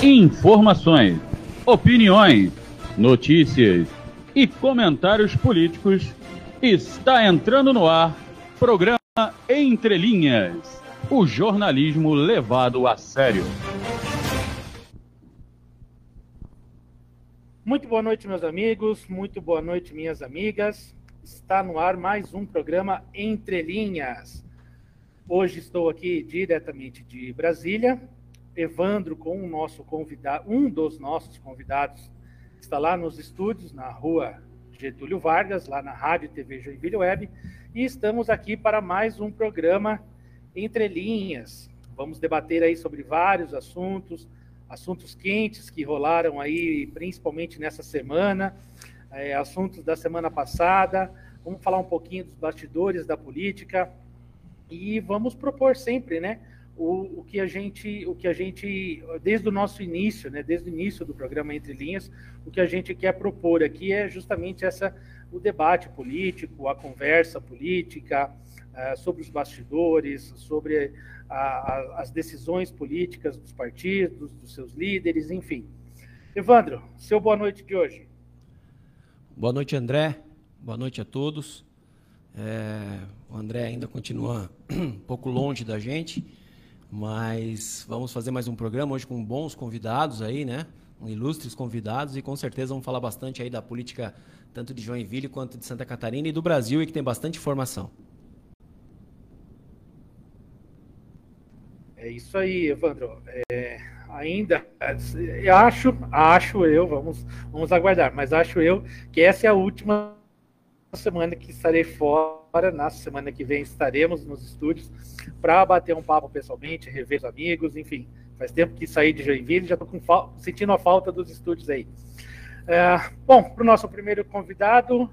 Informações, opiniões, notícias e comentários políticos. Está entrando no ar programa Entre Linhas o jornalismo levado a sério. Muito boa noite, meus amigos. Muito boa noite, minhas amigas. Está no ar mais um programa Entre Linhas. Hoje estou aqui diretamente de Brasília. Evandro com o nosso convidado, um dos nossos convidados, está lá nos estúdios na rua Getúlio Vargas, lá na Rádio TV Joinville Web, e estamos aqui para mais um programa Entre Linhas. Vamos debater aí sobre vários assuntos, assuntos quentes que rolaram aí, principalmente nessa semana, é, assuntos da semana passada. Vamos falar um pouquinho dos bastidores da política e vamos propor sempre, né? O, o, que a gente, o que a gente, desde o nosso início, né, desde o início do programa Entre Linhas, o que a gente quer propor aqui é justamente essa, o debate político, a conversa política, uh, sobre os bastidores, sobre a, a, as decisões políticas dos partidos, dos seus líderes, enfim. Evandro, seu boa noite de hoje. Boa noite, André. Boa noite a todos. É, o André ainda continua um pouco longe da gente, mas vamos fazer mais um programa hoje com bons convidados aí, né? Ilustres convidados e com certeza vamos falar bastante aí da política tanto de Joinville quanto de Santa Catarina e do Brasil e que tem bastante informação. É isso aí, Evandro. É, ainda, eu acho, acho eu, vamos, vamos aguardar, mas acho eu que essa é a última semana que estarei fora. Na semana que vem estaremos nos estúdios para bater um papo pessoalmente, rever os amigos, enfim. Faz tempo que saí de Joinville, já estou sentindo a falta dos estúdios aí. É, bom, para o nosso primeiro convidado,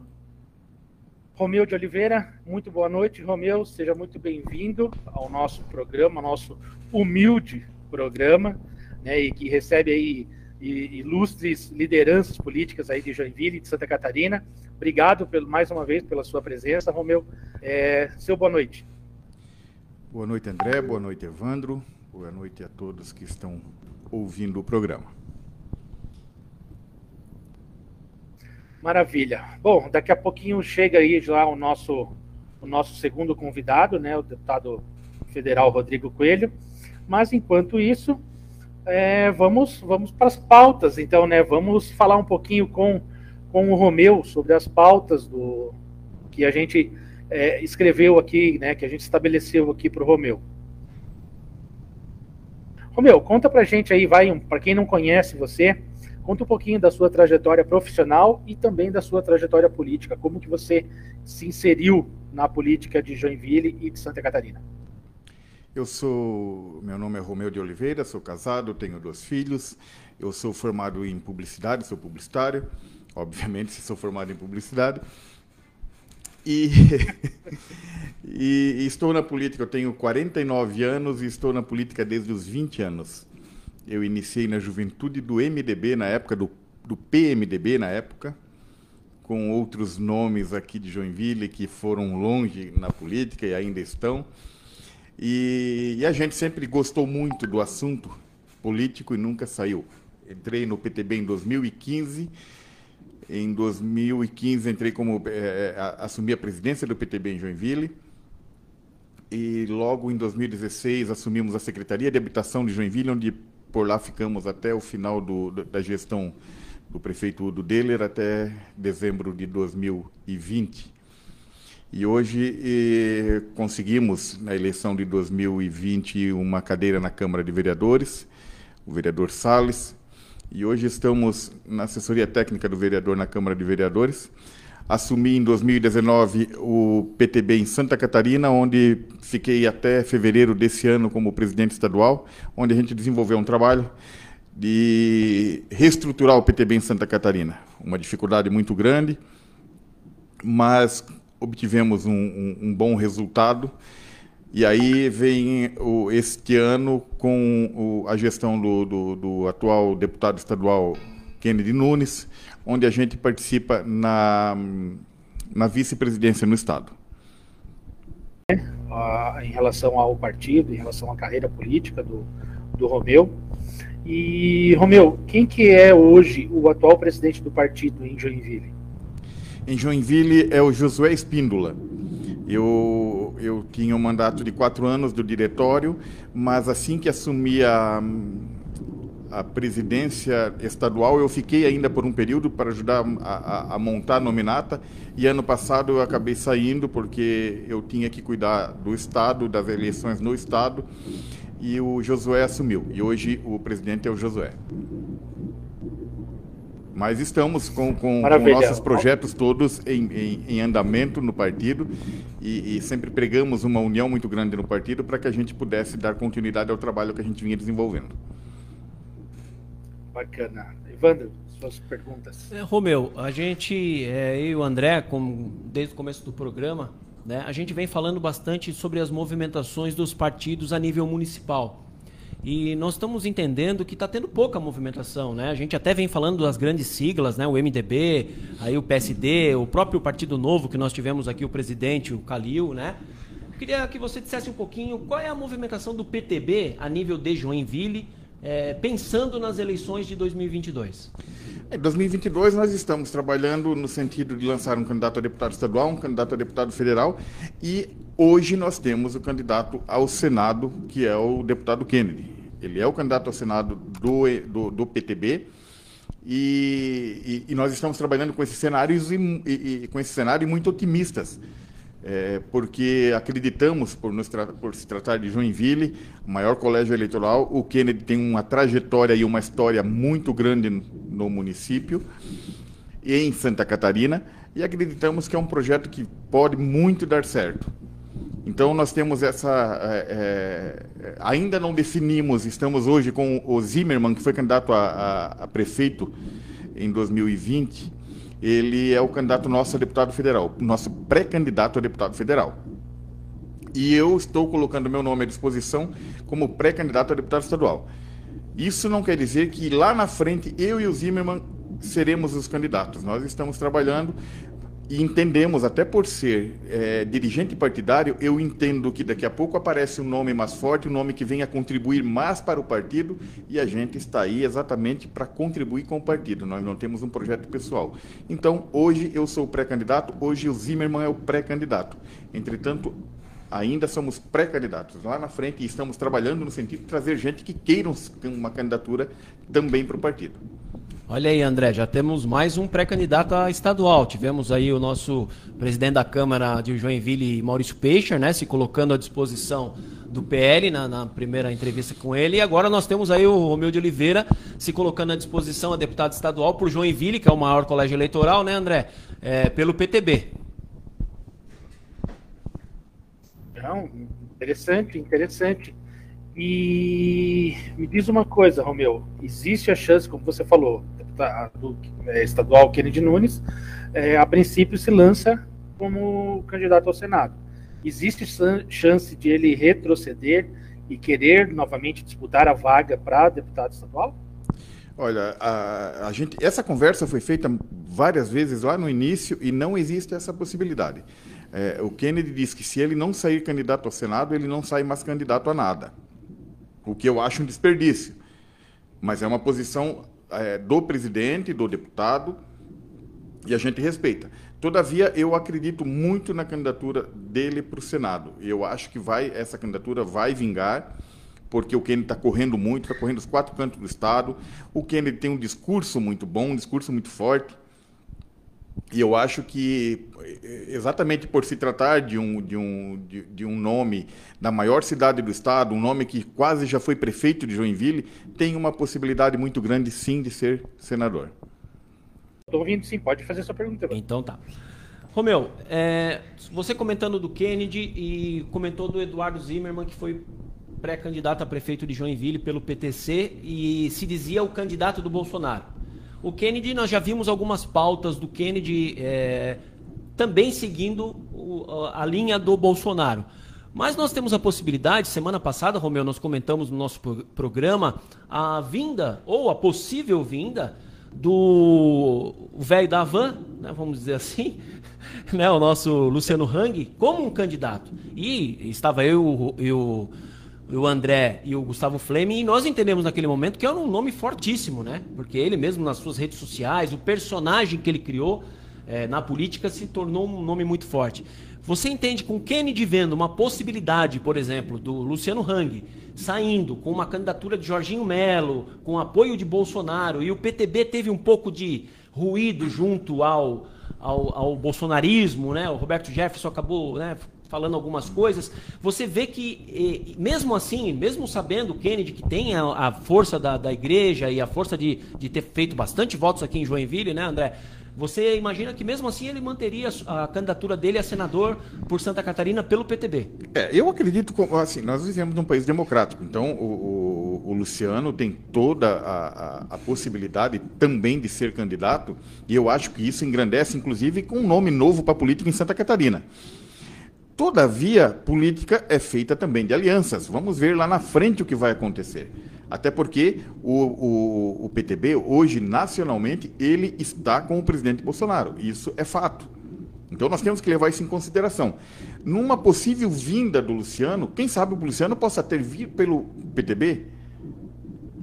Romeu de Oliveira, muito boa noite, Romeu, seja muito bem-vindo ao nosso programa, nosso humilde programa, né, e que recebe aí ilustres lideranças políticas aí de Joinville e de Santa Catarina. Obrigado pelo, mais uma vez pela sua presença, Romeu. É, seu boa noite. Boa noite, André. Boa noite, Evandro. Boa noite a todos que estão ouvindo o programa. Maravilha. Bom, daqui a pouquinho chega aí já o nosso, o nosso segundo convidado, né, o deputado federal Rodrigo Coelho. Mas enquanto isso, é, vamos, vamos para as pautas. Então, né, vamos falar um pouquinho com, com o Romeu sobre as pautas do que a gente é, escreveu aqui, né, que a gente estabeleceu aqui para o Romeu. Romeu, conta para gente aí, vai, para quem não conhece você, Conta um pouquinho da sua trajetória profissional e também da sua trajetória política. Como que você se inseriu na política de Joinville e de Santa Catarina? Eu sou, meu nome é Romeu de Oliveira, sou casado, tenho dois filhos. Eu sou formado em publicidade, sou publicitário. Obviamente, sou formado em publicidade. E, e, e, estou na política, eu tenho 49 anos e estou na política desde os 20 anos. Eu iniciei na juventude do MDB na época, do, do PMDB na época, com outros nomes aqui de Joinville que foram longe na política e ainda estão. E, e, a gente sempre gostou muito do assunto político e nunca saiu. Entrei no PTB em 2015. Em 2015 entrei como é, assumi a presidência do PTB em Joinville. E logo em 2016 assumimos a Secretaria de Habitação de Joinville, onde por lá ficamos até o final do, da gestão do prefeito Udo Deller, até dezembro de 2020. E hoje conseguimos, na eleição de 2020, uma cadeira na Câmara de Vereadores, o vereador Salles, e hoje estamos na assessoria técnica do vereador na Câmara de Vereadores. Assumi em 2019 o PTB em Santa Catarina, onde fiquei até fevereiro desse ano como presidente estadual, onde a gente desenvolveu um trabalho de reestruturar o PTB em Santa Catarina. Uma dificuldade muito grande, mas obtivemos um, um, um bom resultado. E aí vem o, este ano com o, a gestão do, do, do atual deputado estadual Kennedy Nunes, onde a gente participa na, na vice-presidência no Estado. em relação ao partido, em relação à carreira política do, do Romeu. E, Romeu, quem que é hoje o atual presidente do partido em Joinville? Em Joinville é o Josué Espíndola. Eu, eu tinha um mandato de quatro anos do diretório, mas assim que assumi a, a presidência estadual, eu fiquei ainda por um período para ajudar a, a, a, montar a nominata e ano passado eu acabei saindo porque eu tinha que cuidar do Estado, das eleições no Estado e o Josué assumiu. E hoje o presidente é o Josué. Mas estamos com, com, com nossos projetos todos em, em, em andamento no partido e, e, sempre pregamos uma união muito grande no partido para que a gente pudesse dar continuidade ao trabalho que a gente vinha desenvolvendo. Bacana. Evandro, suas perguntas. É, Romeu, a gente, é, eu e o André, como, desde o começo do programa, né, a gente vem falando bastante sobre as movimentações dos partidos a nível municipal. E nós estamos entendendo que está tendo pouca movimentação, né? A gente até vem falando das grandes siglas, né? O MDB, aí o PSD, o próprio Partido Novo que nós tivemos aqui o presidente, o Calil, né? Eu queria que você dissesse um pouquinho qual é a movimentação do PTB a nível de Joinville, é, pensando nas eleições de 2022. Em 2022 nós estamos trabalhando no sentido de lançar um candidato a deputado estadual, um candidato a deputado federal e hoje nós temos o candidato ao Senado, que é o deputado Kennedy. Ele é o candidato ao Senado do, do, do PTB. E, e, e, nós estamos trabalhando com esses cenários e, e com esse cenário muito otimistas, é, porque acreditamos por, nos por se tratar de Joinville, o maior colégio eleitoral, o Kennedy tem uma trajetória e uma história muito grande no município e em Santa Catarina, e acreditamos que é um projeto que pode muito dar certo. Então nós temos essa. É, é, ainda não definimos, estamos hoje com o Zimmermann, que foi candidato a, a, a, prefeito em 2020. Ele é o candidato nosso a deputado federal, nosso pré-candidato a deputado federal. E eu estou colocando meu nome à disposição como pré-candidato a deputado estadual. Isso não quer dizer que lá na frente eu e o Zimmermann seremos os candidatos. Nós estamos trabalhando e entendemos, até por ser é, dirigente partidário, eu entendo que daqui a pouco aparece um nome mais forte, um nome que venha contribuir mais para o partido, e a gente está aí exatamente para contribuir com o partido. Nós não temos um projeto pessoal. Então, hoje eu sou pré-candidato, hoje o Zimmermann é o pré-candidato. Entretanto, ainda somos pré-candidatos. Lá na frente, estamos trabalhando no sentido de trazer gente que queira uma candidatura também para o partido. Olha aí, André, já temos mais um pré-candidato estadual. Tivemos aí o nosso presidente da Câmara de Joinville, Maurício Peixer, né, se colocando à disposição do PL na, na, primeira entrevista com ele. E agora nós temos aí o Romeu de Oliveira se colocando à disposição a deputado estadual por Joinville, que é o maior colégio eleitoral, né, André? É, pelo PTB. Não, interessante, interessante. E me diz uma coisa, Romeu, existe a chance, como você falou, do é, estadual Kennedy Nunes, é, a princípio se lança como candidato ao Senado. Existe chance de ele retroceder e querer novamente disputar a vaga para deputado estadual? Olha, a, a, gente, essa conversa foi feita várias vezes lá no início e não existe essa possibilidade. É, o Kennedy disse que se ele não sair candidato ao Senado, ele não sai mais candidato a nada o que eu acho um desperdício. Mas é uma posição é, do presidente, do deputado, e a gente respeita. Todavia, eu acredito muito na candidatura dele para o Senado. Eu acho que vai essa candidatura vai vingar, porque o Kennedy está correndo muito, está correndo os quatro cantos do Estado. O Kennedy tem um discurso muito bom, um discurso muito forte. E eu acho que, exatamente por se tratar de um, de, um, de, de, um nome da maior cidade do estado, um nome que quase já foi prefeito de Joinville, tem uma possibilidade muito grande, sim, de ser senador. Estou ouvindo, sim. Pode fazer sua pergunta. Então tá. Romeu, é, você comentando do Kennedy e comentou do Eduardo Zimmermann, que foi pré-candidato a prefeito de Joinville pelo PTC e se dizia o candidato do Bolsonaro. O Kennedy, nós já vimos algumas pautas do Kennedy é, também seguindo o, a linha do Bolsonaro. Mas nós temos a possibilidade, semana passada, Romeu, nós comentamos no nosso programa, a vinda, ou a possível vinda, do velho da van, né, vamos dizer assim, né, o nosso Luciano Hang, como um candidato. E estava eu e o, o André e o Gustavo Fleming, e nós entendemos naquele momento que era um nome fortíssimo, né? Porque ele mesmo nas suas redes sociais, o personagem que ele criou é, na política se tornou um nome muito forte. Você entende com Kennedy vendo uma possibilidade, por exemplo, do Luciano Hang saindo com uma candidatura de Jorginho Melo, com apoio de Bolsonaro, e o PTB teve um pouco de ruído junto ao, ao, ao bolsonarismo, né? O Roberto Jefferson acabou né, falando algumas coisas. Você vê que, mesmo assim, mesmo sabendo Kennedy que tem a, a força da, da igreja e a força de, de ter feito bastante votos aqui em Joinville, né, André? Você imagina que mesmo assim ele manteria a candidatura dele a senador por Santa Catarina pelo PTB? É, eu acredito, assim, nós vivemos num país democrático, então o, o, o Luciano tem toda a, a, a, possibilidade também de ser candidato, e eu acho que isso engrandece, inclusive, com um nome novo para política em Santa Catarina. Todavia, política é feita também de alianças. Vamos ver lá na frente o que vai acontecer. Até porque o, o, o, PTB, hoje, nacionalmente, ele está com o presidente Bolsonaro. Isso é fato. Então nós temos que levar isso em consideração. Numa possível vinda do Luciano, quem sabe o Luciano possa ter vindo pelo PTB?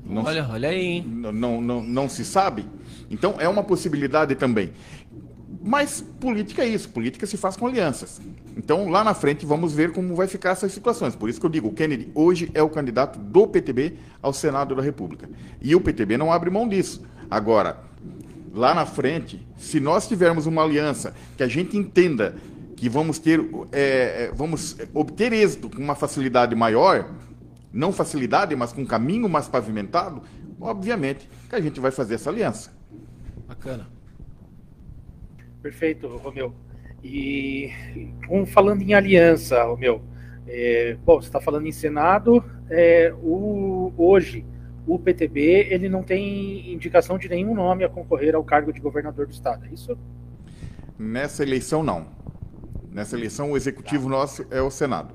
Não olha, olha aí. Não, não, não, não se sabe. Então é uma possibilidade também. Mas política é isso, política se faz com alianças. Então, lá na frente, vamos ver como vai ficar essas situações. Por isso que eu digo, o Kennedy hoje é o candidato do PTB ao Senado da República. E o PTB não abre mão disso. Agora, lá na frente, se nós tivermos uma aliança que a gente entenda que vamos ter, é, é vamos obter êxito com uma facilidade maior, não facilidade, mas com um caminho mais pavimentado, obviamente que a gente vai fazer essa aliança. Bacana. Perfeito, Romeu. E um, falando em aliança, Romeu, é, bom, você está falando em Senado, é, o, hoje o PTB ele não tem indicação de nenhum nome a concorrer ao cargo de governador do estado, é isso? Nessa eleição não. Nessa eleição o executivo tá. nosso é o Senado.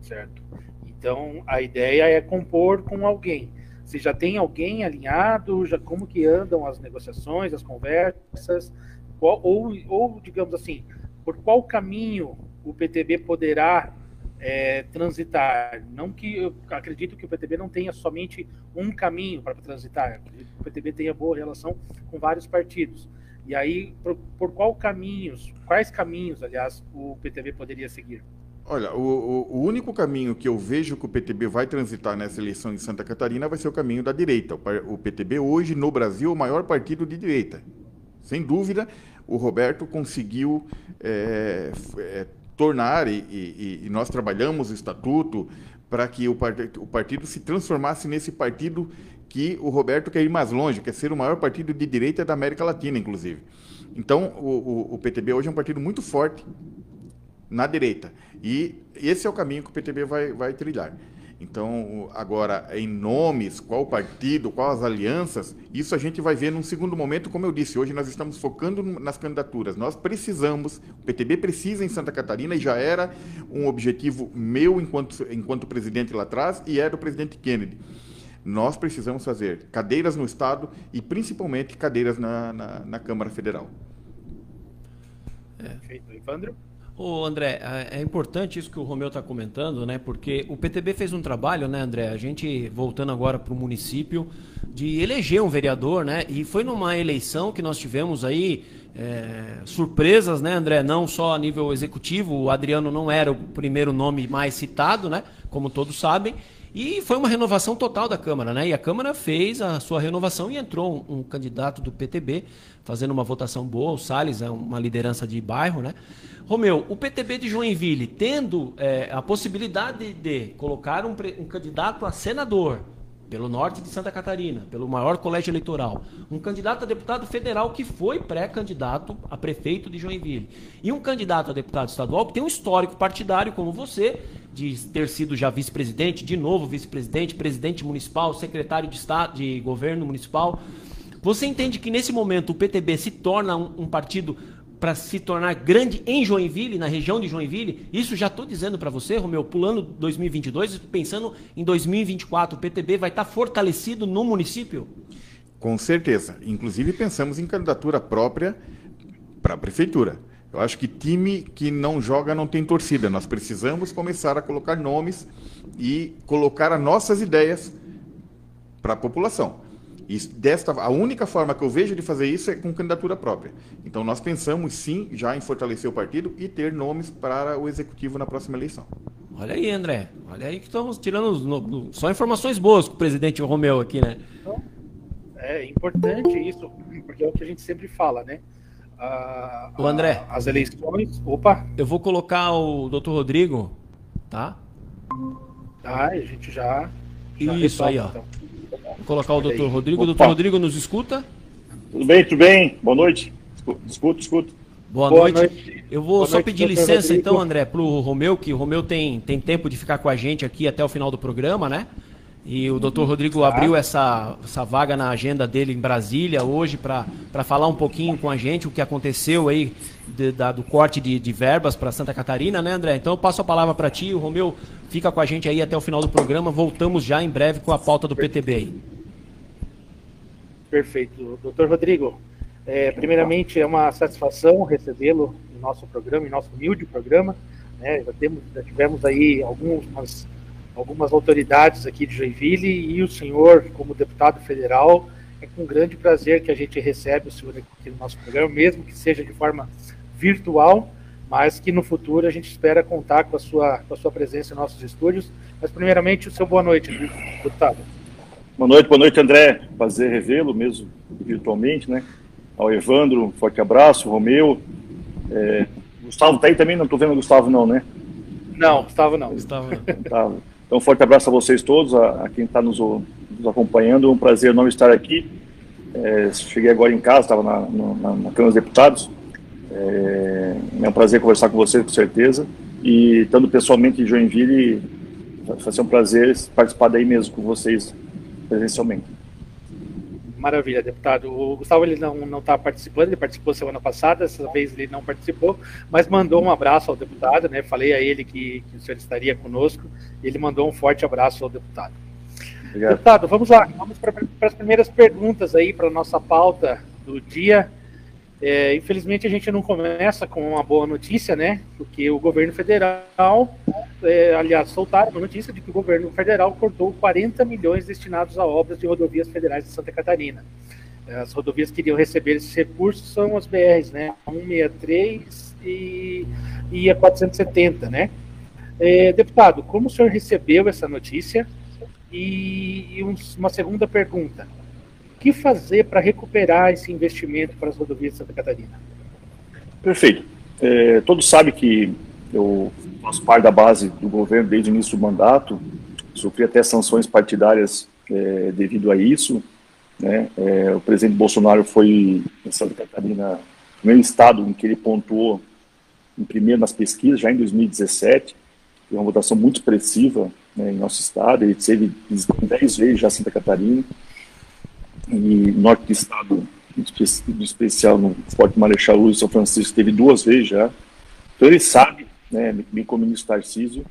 Certo. Então a ideia é compor com alguém. Se já tem alguém alinhado, já como que andam as negociações, as conversas, qual, ou, ou digamos assim, por qual caminho o PTB poderá é, transitar. Não que eu acredito que o PTB não tenha somente um caminho para transitar. O PTB tenha boa relação com vários partidos. E aí, por, por qual caminhos, quais caminhos, aliás, o PTB poderia seguir? Olha, o, o, único caminho que eu vejo que o PTB vai transitar nessa eleição em Santa Catarina vai ser o caminho da direita. O, o PTB hoje no Brasil é o maior partido de direita. Sem dúvida, o Roberto conseguiu é, é, tornar, e, e, e, nós trabalhamos o estatuto para que o, o partido se transformasse nesse partido que o Roberto quer ir mais longe, quer ser o maior partido de direita da América Latina, inclusive. Então, o, o, o PTB hoje é um partido muito forte na direita. E esse é o caminho que o PTB vai, vai trilhar. Então, agora, em nomes, qual partido, quais alianças, isso a gente vai ver num segundo momento, como eu disse. Hoje nós estamos focando nas candidaturas. Nós precisamos, o PTB precisa em Santa Catarina, e já era um objetivo meu enquanto, enquanto presidente lá atrás, e era do presidente Kennedy. Nós precisamos fazer cadeiras no Estado e principalmente cadeiras na, na, na Câmara Federal. É. Feito, Evandro? Ô André, é, é importante isso que o Romeu está comentando, né? Porque o PTB fez um trabalho, né, André? A gente voltando agora para o município de eleger um vereador, né? E foi numa eleição que nós tivemos aí é, surpresas, né, André? Não só a nível executivo, o Adriano não era o primeiro nome mais citado, né? Como todos sabem. E foi uma renovação total da Câmara, né? E a Câmara fez a sua renovação e entrou um, um candidato do PTB, fazendo uma votação boa. O Salles é uma liderança de bairro, né? Romeu, o PTB de Joinville, tendo é, a possibilidade de colocar um, um, candidato a senador pelo norte de Santa Catarina, pelo maior colégio eleitoral, um candidato a deputado federal que foi pré-candidato a prefeito de Joinville, e um candidato a deputado estadual que tem um histórico partidário como você, de ter sido já vice-presidente, de novo vice-presidente, presidente municipal, secretário de Estado, de governo municipal. Você entende que nesse momento o PTB se torna um, um partido para se tornar grande em Joinville, na região de Joinville. Isso já estou dizendo para você, Romeu, pulando 2022, pensando em 2024, o PTB vai estar tá fortalecido no município? Com certeza. Inclusive pensamos em candidatura própria para a prefeitura. Eu acho que time que não joga não tem torcida. Nós precisamos começar a colocar nomes e colocar as nossas ideias para a população. E desta, a única forma que eu vejo de fazer isso é com candidatura própria. Então nós pensamos sim já em fortalecer o partido e ter nomes para o executivo na próxima eleição. Olha aí, André. Olha aí que estamos tirando no, no, só informações boas com o presidente Romeu aqui, né? É importante isso, porque é o que a gente sempre fala, né? A, o André. A, as eleições. Opa! Eu vou colocar o doutor Rodrigo, tá? Tá, a gente já. já isso aí, ó. Então. Vou colocar o doutor Rodrigo. Doutor Rodrigo nos escuta? Tudo bem, tudo bem. Boa noite. Escuto, escuto. Boa, Boa noite. noite. Eu vou Boa só noite, pedir licença Rodrigo. então, André, para o Romeu, que o Romeu tem, tem tempo de ficar com a gente aqui até o final do programa, né? E o doutor Rodrigo tá. abriu essa, essa vaga na agenda dele em Brasília hoje para falar um pouquinho com a gente o que aconteceu aí de, da, do corte de, de verbas para Santa Catarina, né, André? Então eu passo a palavra para ti. O Romeu fica com a gente aí até o final do programa. Voltamos já em breve com a pauta do PTB aí. Perfeito. Doutor Rodrigo, é, primeiramente é uma satisfação recebê-lo no nosso programa, em nosso humilde programa. Né? Já, temos, já tivemos aí algumas algumas autoridades aqui de Joinville e o senhor, como deputado federal, é com grande prazer que a gente recebe o senhor aqui no nosso programa, mesmo que seja de forma virtual, mas que no futuro a gente espera contar com a sua, com a sua presença em nossos estúdios. Mas, primeiramente, o seu boa noite, deputado. Boa noite, boa noite, André. Prazer revê-lo mesmo virtualmente, né? Ao Evandro, um forte abraço, Romeu. É, Gustavo tá aí também? Não estou vendo o Gustavo, não, né? Não, Gustavo não. Gustavo não. Então, um forte abraço a vocês todos, a, a quem está nos, nos, acompanhando. Um prazer não estar aqui. É, cheguei agora em casa, estava na, na, na, Câmara dos Deputados. É, é, um prazer conversar com vocês, com certeza. E estando pessoalmente em Joinville, vai ser um prazer participar daí mesmo com vocês presencialmente. Maravilha, deputado. O Gustavo ele não não está participando, ele participou semana passada, dessa vez ele não participou, mas mandou um abraço ao deputado, né? Falei a ele que, que o senhor estaria conosco, e ele mandou um forte abraço ao deputado. Obrigado. Deputado, vamos lá, vamos para as primeiras perguntas aí para a nossa pauta do dia. É, infelizmente a gente não começa com uma boa notícia, né? Porque o governo federal, é, aliás, soltaram uma notícia de que o governo federal cortou 40 milhões destinados a obras de rodovias federais de Santa Catarina. As rodovias que iriam receber esses recursos são as BRs, né? 163 e, e a 470, né? É, deputado, como o senhor recebeu essa notícia? E, e um, uma segunda pergunta que fazer para recuperar esse investimento para as rodovias de Santa Catarina? Perfeito. É, todos sabem que eu faço parte da base do governo desde o início do mandato, sofri até sanções partidárias é, devido a isso. Né? É, o presidente Bolsonaro foi em Santa Catarina, no estado em que ele pontuou em primeiro nas pesquisas, já em 2017, foi uma votação muito expressiva né, em nosso estado, ele teve 10 vezes já Santa Catarina, e norte do estado, em especial no Forte Marechal Luz São Francisco, teve duas vezes já. Então ele sabe, né, bem como o ministro Tarcísio,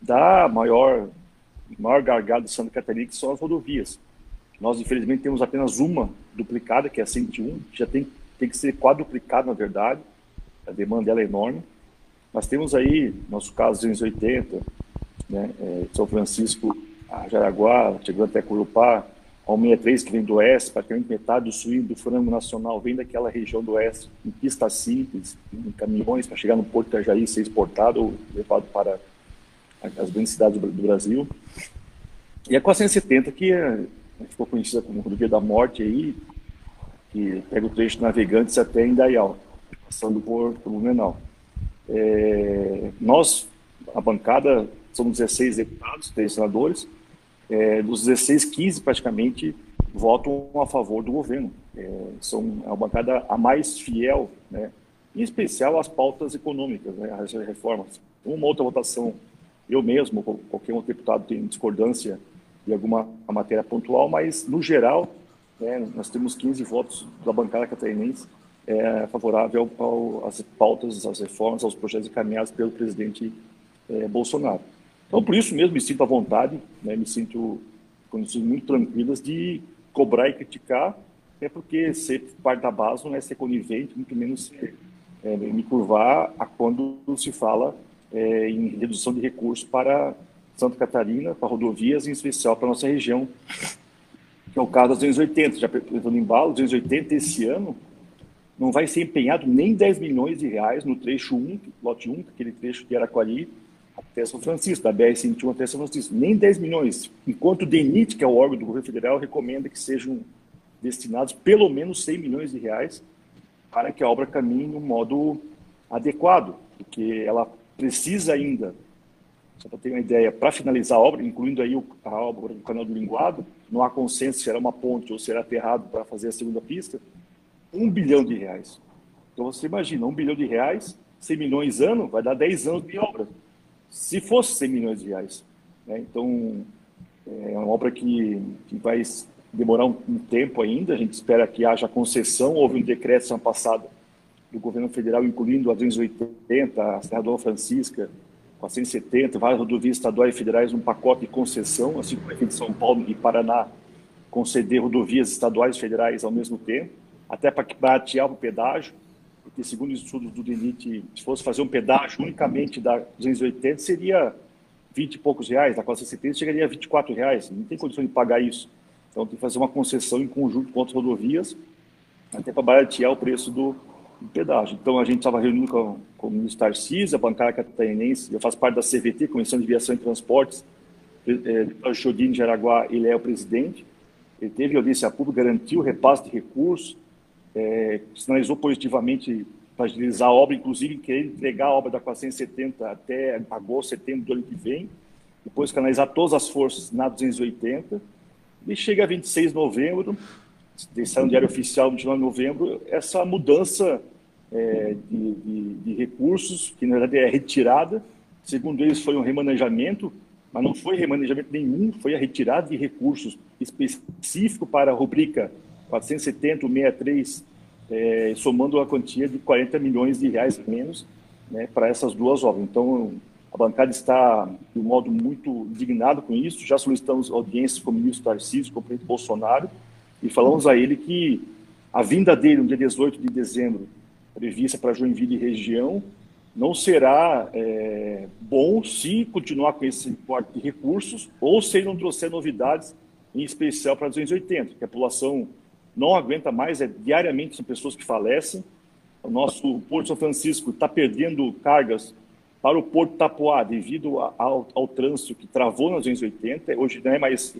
da maior, maior gargalo de Santa Catarina, que são as rodovias. Nós, infelizmente, temos apenas uma duplicada, que é a 101, que já tem, tem que ser quadruplicada, na verdade. A demanda dela é enorme. Nós temos aí, nosso caso, 280, né, é, São Francisco, a Jaraguá, chegando até Curupá, ao 63, que vem do oeste, praticamente metade do suíno do frango nacional vem daquela região do oeste, em pista simples, em caminhões para chegar no Porto de Itajaí ser exportado ou levado para as grandes cidades do Brasil. E a 470, que é, ficou conhecida como Rodovia da Morte, aí, que pega o trecho de Navegantes até Indaial, passando por, por Blumenau. É, nós, a bancada, somos 16 deputados, 3 senadores, é, dos 16, 15 praticamente votam a favor do governo. É, são a bancada a mais fiel, né, em especial às pautas econômicas, né, às reformas. Uma outra votação, eu mesmo, qualquer outro deputado tem discordância de alguma matéria pontual, mas no geral, né, nós temos 15 votos da bancada catarinense é, favorável às pautas, às reformas, aos projetos encaminhados pelo presidente é, Bolsonaro. Então, por isso mesmo, me sinto à vontade, né, me sinto condições muito tranquilas de cobrar e criticar, é porque ser parte da base não é ser conivente, muito menos é, me curvar a quando se fala é, em redução de recursos para Santa Catarina, para rodovias, em especial para a nossa região, que é o caso das 280. Já no embalo, 280 esse ano não vai ser empenhado nem 10 milhões de reais no trecho 1, lote 1, aquele trecho de Araquari até São Francisco, da BR-101 até São Francisco, nem 10 milhões, enquanto o DENIT, que é o órgão do governo federal, recomenda que sejam destinados pelo menos 100 milhões de reais para que a obra caminhe no modo adequado, porque ela precisa ainda, só para ter uma ideia, para finalizar a obra, incluindo aí a obra do canal do Linguado, não há consenso se será uma ponte ou será aterrado para fazer a segunda pista, um bilhão de reais. Então você imagina, um bilhão de reais, 100 milhões ano, vai dar 10 anos de obra. Se fosse 100 milhões de reais. Né? Então, é uma obra que, que vai demorar um, um, tempo ainda, a gente espera que haja concessão. Houve um decreto ano passado do governo federal, incluindo a 280, a Serra do Francisca, 470, várias rodovias estaduais e federais, um pacote de concessão, assim como aqui de São Paulo e Paraná, conceder rodovias estaduais e federais ao mesmo tempo, até para baratear o pedágio, porque segundo os estudos do DENIT, se fosse fazer um pedágio unicamente da 280, seria 20 e poucos reais, da 470 chegaria a 24 reais, não tem condição de pagar isso. Então, tem que fazer uma concessão em conjunto com outras rodovias, até para baratear o preço do, do pedágio. Então, a gente estava reunindo com, com o ministro Tarcísio, a bancada catarinense, eu faço parte da CVT, Comissão de Viação e Transportes, é, o Chodinho de Jaraguá, ele é o presidente, ele teve audiência pública, garantiu o repasse de recursos, é, sinalizou positivamente para agilizar a obra, inclusive querer entregar a obra da 470 até agosto, setembro do ano que vem, depois canalizar todas as forças na 280, e chega a 26 de novembro, sai no Diário Oficial 29 de novembro, essa mudança é, de, de, de, recursos, que na verdade é retirada, segundo eles foi um remanejamento, mas não foi remanejamento nenhum, foi a retirada de recursos específico para a rubrica 470, 63, é, somando a quantia de 40 milhões de reais menos né, para essas duas obras. Então, a bancada está de um modo muito indignado com isso. Já solicitamos audiências com o ministro Tarcísio, com o presidente Bolsonaro, e falamos a ele que a vinda dele no dia 18 de dezembro, prevista para Joinville e região, não será é, bom se continuar com esse corte de recursos ou se ele não trouxer novidades, em especial para 280, que a população não aguenta mais, é, diariamente são pessoas que falecem. O nosso Porto São Francisco está perdendo cargas para o Porto Tapoá, devido ao, ao, trânsito que travou nas 280, hoje não é mais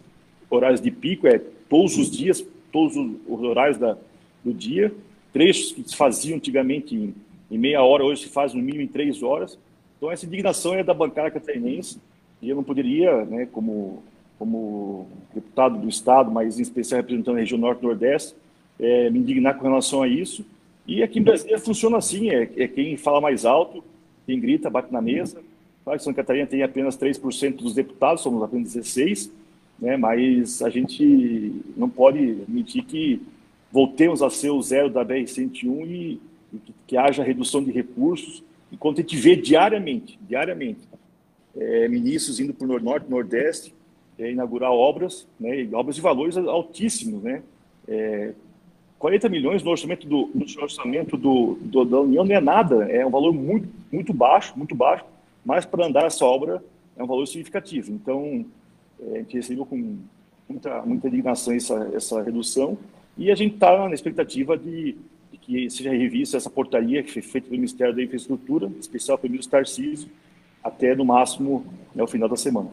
horários de pico, é todos os dias, todos os horários da, do dia. Trechos que se faziam antigamente em, em, meia hora, hoje se faz no mínimo em três horas. Então, essa indignação é da bancada catarinense, e eu não poderia, né, como, como deputado do Estado, mas em especial representando a região Norte-Nordeste, é, me indignar com relação a isso. E aqui em Brasília funciona assim: é, é quem fala mais alto quem grita, bate na mesa. Claro que Santa Catarina tem apenas 3% dos deputados, somos apenas 16, né? mas a gente não pode admitir que voltemos a ser o zero da BR-101 e, e que, que, haja redução de recursos, enquanto a gente vê diariamente, diariamente, é, ministros indo para o Norte, Nordeste, é, inaugurar obras, né, obras de valores altíssimos, né, é, 40 milhões no orçamento do, no orçamento do, do, da União não é nada, é um valor muito, muito baixo, muito baixo, mas para andar essa obra é um valor significativo. Então, é, a gente recebeu com muita, muita indignação essa, essa redução e a gente está na expectativa de, de, que seja revista essa portaria que foi feita pelo Ministério da Infraestrutura, especial pelo ministro Tarcísio, até no máximo né, o final da semana.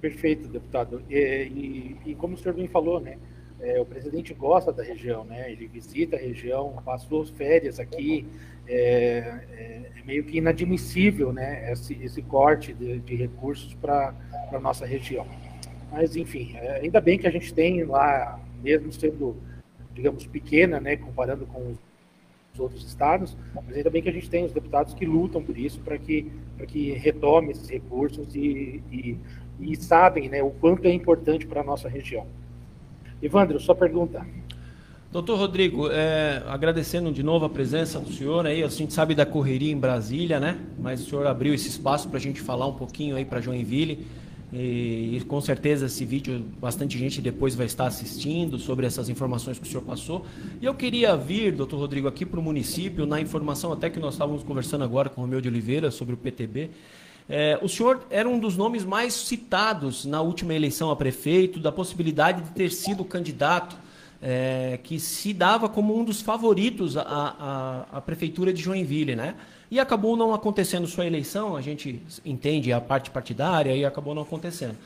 Perfeito, deputado. E, e, e, como o senhor bem falou, né? É, o presidente gosta da região, né? Ele visita a região, passou férias aqui. É, é, é meio que inadmissível, né? Esse, esse corte de, de recursos para a nossa região. Mas, enfim, é, ainda bem que a gente tem lá, mesmo sendo, digamos, pequena, né? Comparando com os outros estados, mas ainda bem que a gente tem os deputados que lutam por isso, para que, que retome esses recursos e, e e sabem né, o quanto é importante para a nossa região. Evandro, sua pergunta. Doutor Rodrigo, é, agradecendo de novo a presença do senhor aí, a gente sabe da correria em Brasília, né? Mas o senhor abriu esse espaço para a gente falar um pouquinho aí para Joinville. E, e, com certeza esse vídeo bastante gente depois vai estar assistindo sobre essas informações que o senhor passou. E eu queria vir, doutor Rodrigo, aqui para o município, na informação até que nós estávamos conversando agora com o Romeu de Oliveira sobre o PTB. É, o senhor era um dos nomes mais citados na última eleição a prefeito, da possibilidade de ter sido candidato é, que se dava como um dos favoritos à, à, à, prefeitura de Joinville, né? E acabou não acontecendo sua eleição, a gente entende a parte partidária e acabou não acontecendo.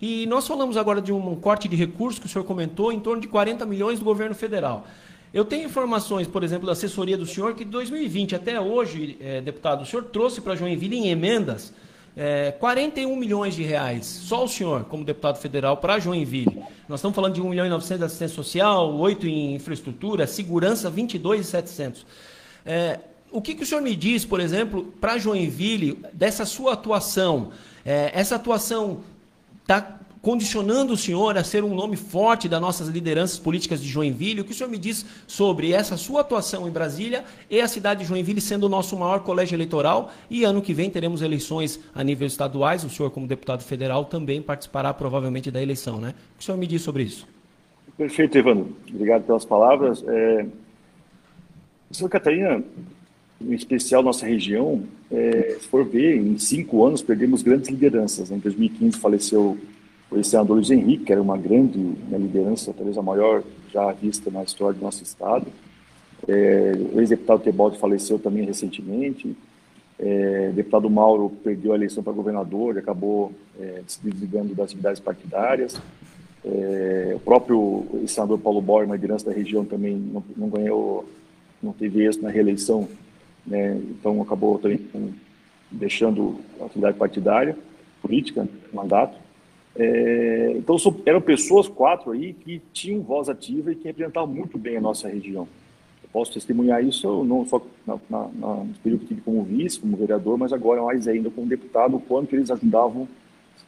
E nós falamos agora de um corte de recursos que o senhor comentou, em torno de 40 milhões do governo federal. Eu tenho informações, por exemplo, da assessoria do senhor, que de 2020 até hoje, é, deputado, o senhor trouxe para Joinville em emendas é, 41 milhões de reais, só o senhor, como deputado federal, para Joinville. Nós estamos falando de 1 milhão e 900 de assistência social, 8 em infraestrutura, segurança 22 e 700. É, o que, que o senhor me diz, por exemplo, para Joinville, dessa sua atuação? É, essa atuação está condicionando o senhor a ser um nome forte das nossas lideranças políticas de Joinville. O que o senhor me diz sobre essa sua atuação em Brasília e a cidade de Joinville sendo o nosso maior colégio eleitoral? E ano que vem teremos eleições a nível estaduais. O senhor, como deputado federal, também participará provavelmente da eleição, né? O que o senhor me diz sobre isso? Perfeito, Evandro. Obrigado pelas palavras. É... Catarina, em especial nossa região, é, se for ver, em cinco anos perdemos grandes lideranças. Em 2015 faleceu o senador Luiz Henrique, que era uma grande né, liderança, talvez a maior já vista na história do nosso estado. É, o ex-deputado Tebaldi faleceu também recentemente. É, o deputado Mauro perdeu a eleição para governador e acabou é, se desligando das atividades partidárias. É, o próprio senador Paulo Bauer, uma liderança da região, também não, não ganhou, não teve êxito na reeleição, né, então acabou também deixando a atividade partidária, política, mandato. É, então, eram pessoas, quatro aí, que tinham voz ativa e que representavam muito bem a nossa região. Eu posso testemunhar isso não só na, na, na, no período que tive como vice, como vereador, mas agora mais ainda como deputado, o quanto eles ajudavam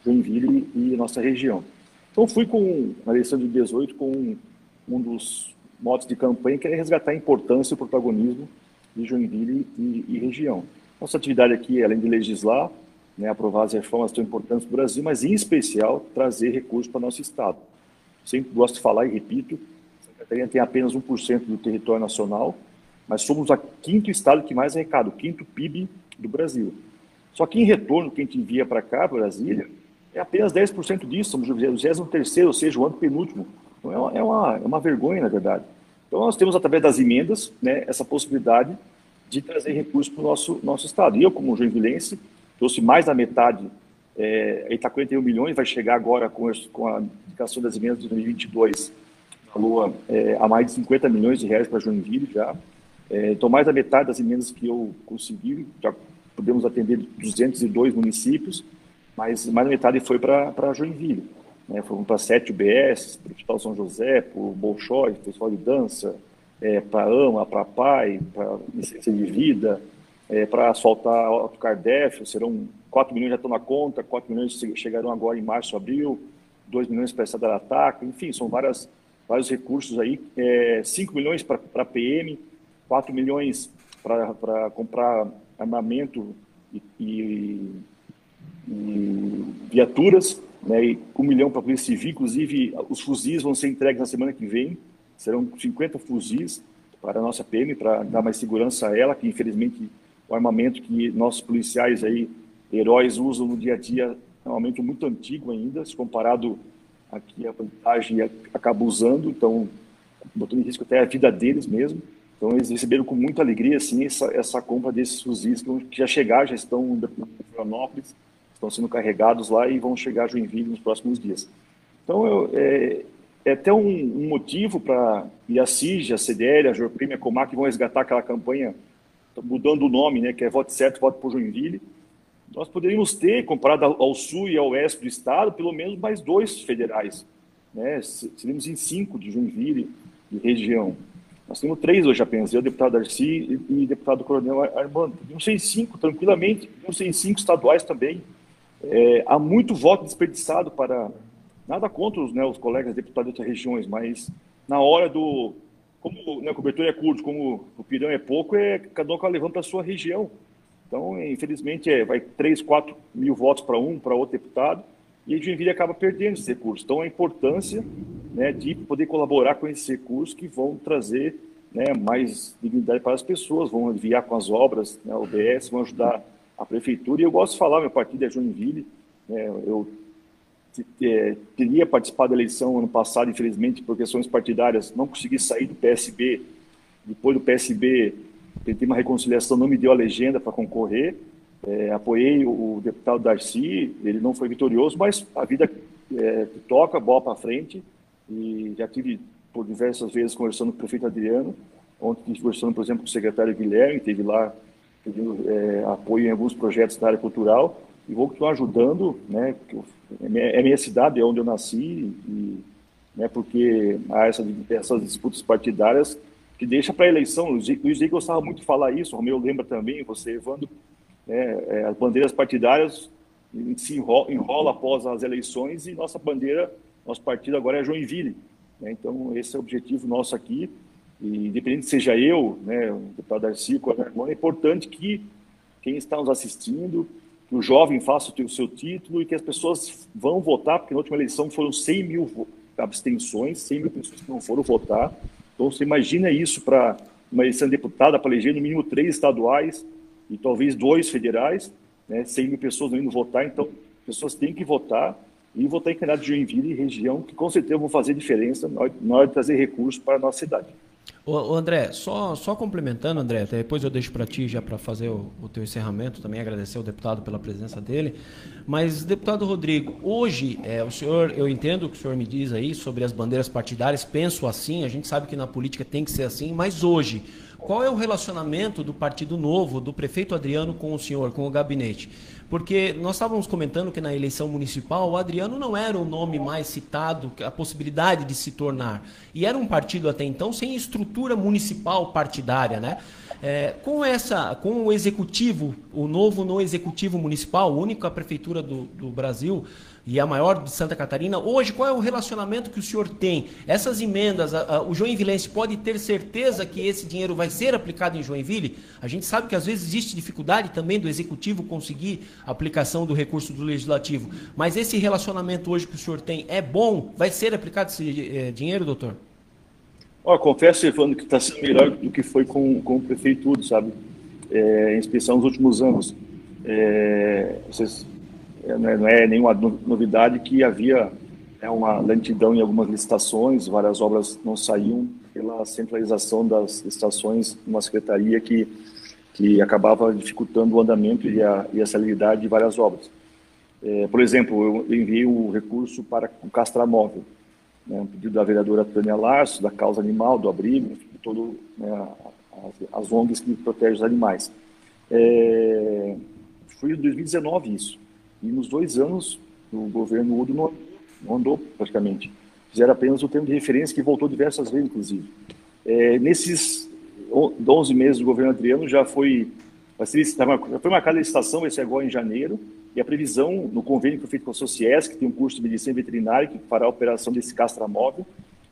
Joinville e nossa região. Então, fui com, na eleição de 18 com um, um dos motos de campanha que era resgatar a importância e o protagonismo de Joinville e, e região. Nossa atividade aqui, além de legislar, né, aprovar as reformas tão importantes do Brasil, mas em especial trazer recursos para o nosso Estado. Sempre gosto de falar e repito, Santa Catarina tem apenas 1% do território nacional, mas somos o quinto estado que mais arrecada, o quinto PIB do Brasil. Só que em retorno, que a gente envia para cá, para Brasília, é apenas 10% disso, somos o 23 ou seja, o ano penúltimo. Então é uma, é, uma, é uma vergonha, na verdade. Então nós temos, através das emendas, né, essa possibilidade de trazer recursos para o nosso, nosso estado. E eu, como joinvilense, trouxe mais da metade, é, está 41 milhões, vai chegar agora com, com a indicação das emendas de 2022, falou é, a mais de 50 milhões de reais para Joinville já. É, então, mais da metade das emendas que eu consegui, já podemos atender 202 municípios, mas mais da metade foi para Joinville. Né? Foram para sete UBS, para o Hospital São José, para o Bolshoi, Festival de Dança, é, para AMA, para PAI, para Licença de Vida, é, para asfaltar o Cardef, serão 4 milhões já estão na conta, 4 milhões chegarão agora em março, abril, 2 milhões para essa ataque, enfim, são várias, vários recursos aí, é, 5 milhões para PM, 4 milhões para comprar armamento e, e, e viaturas, né, e 1 milhão para a Polícia Civil, inclusive os fuzis vão ser entregues na semana que vem, serão 50 fuzis para a nossa PM, para dar mais segurança a ela, que infelizmente o armamento que nossos policiais aí, heróis, usam no dia a dia é um armamento muito antigo ainda, se comparado aqui a vantagem acaba usando, então botando em risco até a vida deles mesmo. Então eles receberam com muita alegria assim essa, essa compra desses fuzis que já chegaram, já estão em Florianópolis, estão sendo carregados lá e vão chegar a Joinville nos próximos dias. Então eu, é, é até um, um motivo para a CIG, a CDL, a Jorprime, a Comac vão resgatar aquela campanha mudando o nome, né, que é Vote Certo, Vote por Joinville, nós poderíamos ter, comparado ao sul e ao oeste do estado, pelo menos mais dois federais. Né? Seríamos em cinco de Joinville e região. Nós temos três hoje apenas, eu, deputado Darcy e, e deputado Coronel Armando. Podíamos ser em cinco, tranquilamente, podíamos ser em cinco estaduais também. É, há muito voto desperdiçado para... Nada contra os, né, os colegas deputados de outras regiões, mas na hora do, como né, a cobertura é curta, como o pirão é pouco, é cada um levando para a sua região. Então, infelizmente, é, vai 3, 4 mil votos para um, para outro deputado, e a Joinville acaba perdendo esse recurso. Então, a importância né, de poder colaborar com esses recursos que vão trazer né, mais dignidade para as pessoas, vão enviar com as obras, né, OBS, vão ajudar a prefeitura. E eu gosto de falar, meu partido é Joinville, né, eu é, teria participado da eleição ano passado, infelizmente, por questões partidárias, não consegui sair do PSB. Depois do PSB, tentei uma reconciliação, não me deu a legenda para concorrer. É, apoiei o, o, deputado Darcy, ele não foi vitorioso, mas a vida é, toca, bola para frente. E já tive por diversas vezes conversando com o prefeito Adriano. Ontem conversando, por exemplo, com o secretário Guilherme, esteve lá pedindo é, apoio em alguns projetos da área cultural e vou continuar ajudando, né? É minha cidade, é onde eu nasci, e, né, porque há essa, essas disputas partidárias que deixa para a eleição. Luiz Henrique gostava muito de falar isso, o Romeu lembra também, você, Evandro, né, é, as bandeiras partidárias se enrola, enrola, após as eleições e nossa bandeira, nosso partido agora é Joinville. Né, então, esse é o objetivo nosso aqui. E independente seja eu, né, o deputado Darcy, é importante que quem está nos assistindo, que o jovem faça o seu título e que as pessoas vão votar, porque na última eleição foram 100 mil abstenções, 100 mil pessoas que não foram votar. Então, você imagina isso para uma eleição deputada, para eleger no mínimo três estaduais e talvez dois federais, né, 100 mil pessoas não indo votar. Então, pessoas têm que votar e votar em candidato de Joinville e região, que com certeza vão fazer diferença na hora de trazer recursos para a nossa cidade. Ô, André, só, só complementando, André, depois eu deixo para ti já para fazer o, o, teu encerramento, também agradecer ao deputado pela presença dele. Mas, deputado Rodrigo, hoje, é, o senhor, eu entendo o que o senhor me diz aí sobre as bandeiras partidárias, penso assim, a gente sabe que na política tem que ser assim, mas hoje, qual é o relacionamento do Partido Novo, do prefeito Adriano com o senhor, com o gabinete? Porque nós estávamos comentando que na eleição municipal o Adriano não era o nome mais citado, a possibilidade de se tornar. E era um partido até então sem estrutura municipal partidária, né? É, com essa, com o executivo, o novo no executivo municipal, única prefeitura do, do Brasil, e a maior de Santa Catarina. Hoje, qual é o relacionamento que o senhor tem? Essas emendas, a, a, o Joinvilense pode ter certeza que esse dinheiro vai ser aplicado em Joinville? A gente sabe que às vezes existe dificuldade também do executivo conseguir a aplicação do recurso do legislativo. Mas esse relacionamento hoje que o senhor tem é bom? Vai ser aplicado esse é, dinheiro, doutor? Confesso, Evandro, que está sendo melhor do que foi com, com o prefeito, sabe? É, em especial nos últimos anos. É, vocês não é, não é nenhuma novidade que havia é, uma lentidão em algumas licitações, várias obras não saíam pela centralização das licitações numa secretaria que, que acabava dificultando o andamento e a, e a celeridade de várias obras. É, por exemplo, eu enviei o recurso para o castramóvel, né, um pedido da vereadora Tânia Larso, da causa animal, do abrigo, enfim, todo, né, as, as ONGs que protegem os animais. É, foi em 2019 isso. E nos dois anos, o governo Udo não, não andou praticamente. Fizeram apenas o termo de referência, que voltou diversas vezes, inclusive. É, nesses 11 meses do governo Adriano, já foi, já foi marcada a licitação, ser agora em janeiro, e a previsão no convênio que foi feito com a Sociesc, que tem um curso de medicina veterinária, que fará a operação desse castramóvel,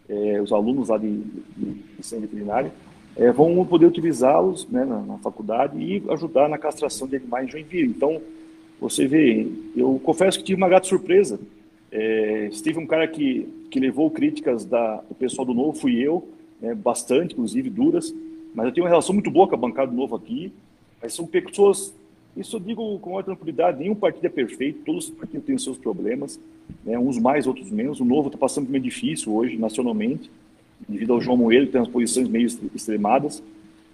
é, os alunos lá de, de medicina veterinária, é, vão poder utilizá-los né, na, na, faculdade e ajudar na castração de animais em Joinville. Então, você vê, eu confesso que tive uma grata surpresa. É, teve um cara que, que levou críticas da, do pessoal do Novo, fui eu, né, bastante, inclusive duras, mas eu tenho uma relação muito boa com a bancada do Novo aqui. Mas são pessoas, isso eu digo com maior tranquilidade, nenhum partido é perfeito, todos os partidos têm seus problemas, né, uns mais, outros menos. O Novo está passando por meio difícil hoje, nacionalmente, devido ao João Moeiro, que tem umas posições meio extremadas.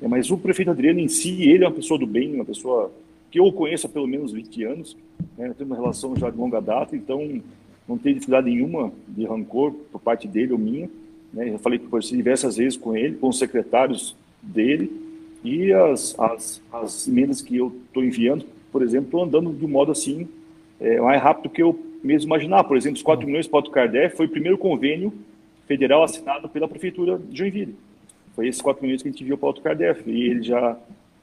É, mas o prefeito Adriano em si, ele é uma pessoa do bem, uma pessoa que eu conheço há pelo menos 20 anos, né, temos uma relação já de longa data, então não tem dificuldade nenhuma de rancor por parte dele ou minha. Né, já falei que conversei diversas vezes com ele, com os secretários dele, e as, as, as emendas que eu estou enviando, por exemplo, estão andando de um modo assim, é, mais rápido que eu mesmo imaginar. Por exemplo, os 4 milhões para o Autocardé foi o primeiro convênio federal assinado pela Prefeitura de Joinville. Foi esses 4 milhões que a gente enviou para o Autocardef. E ele já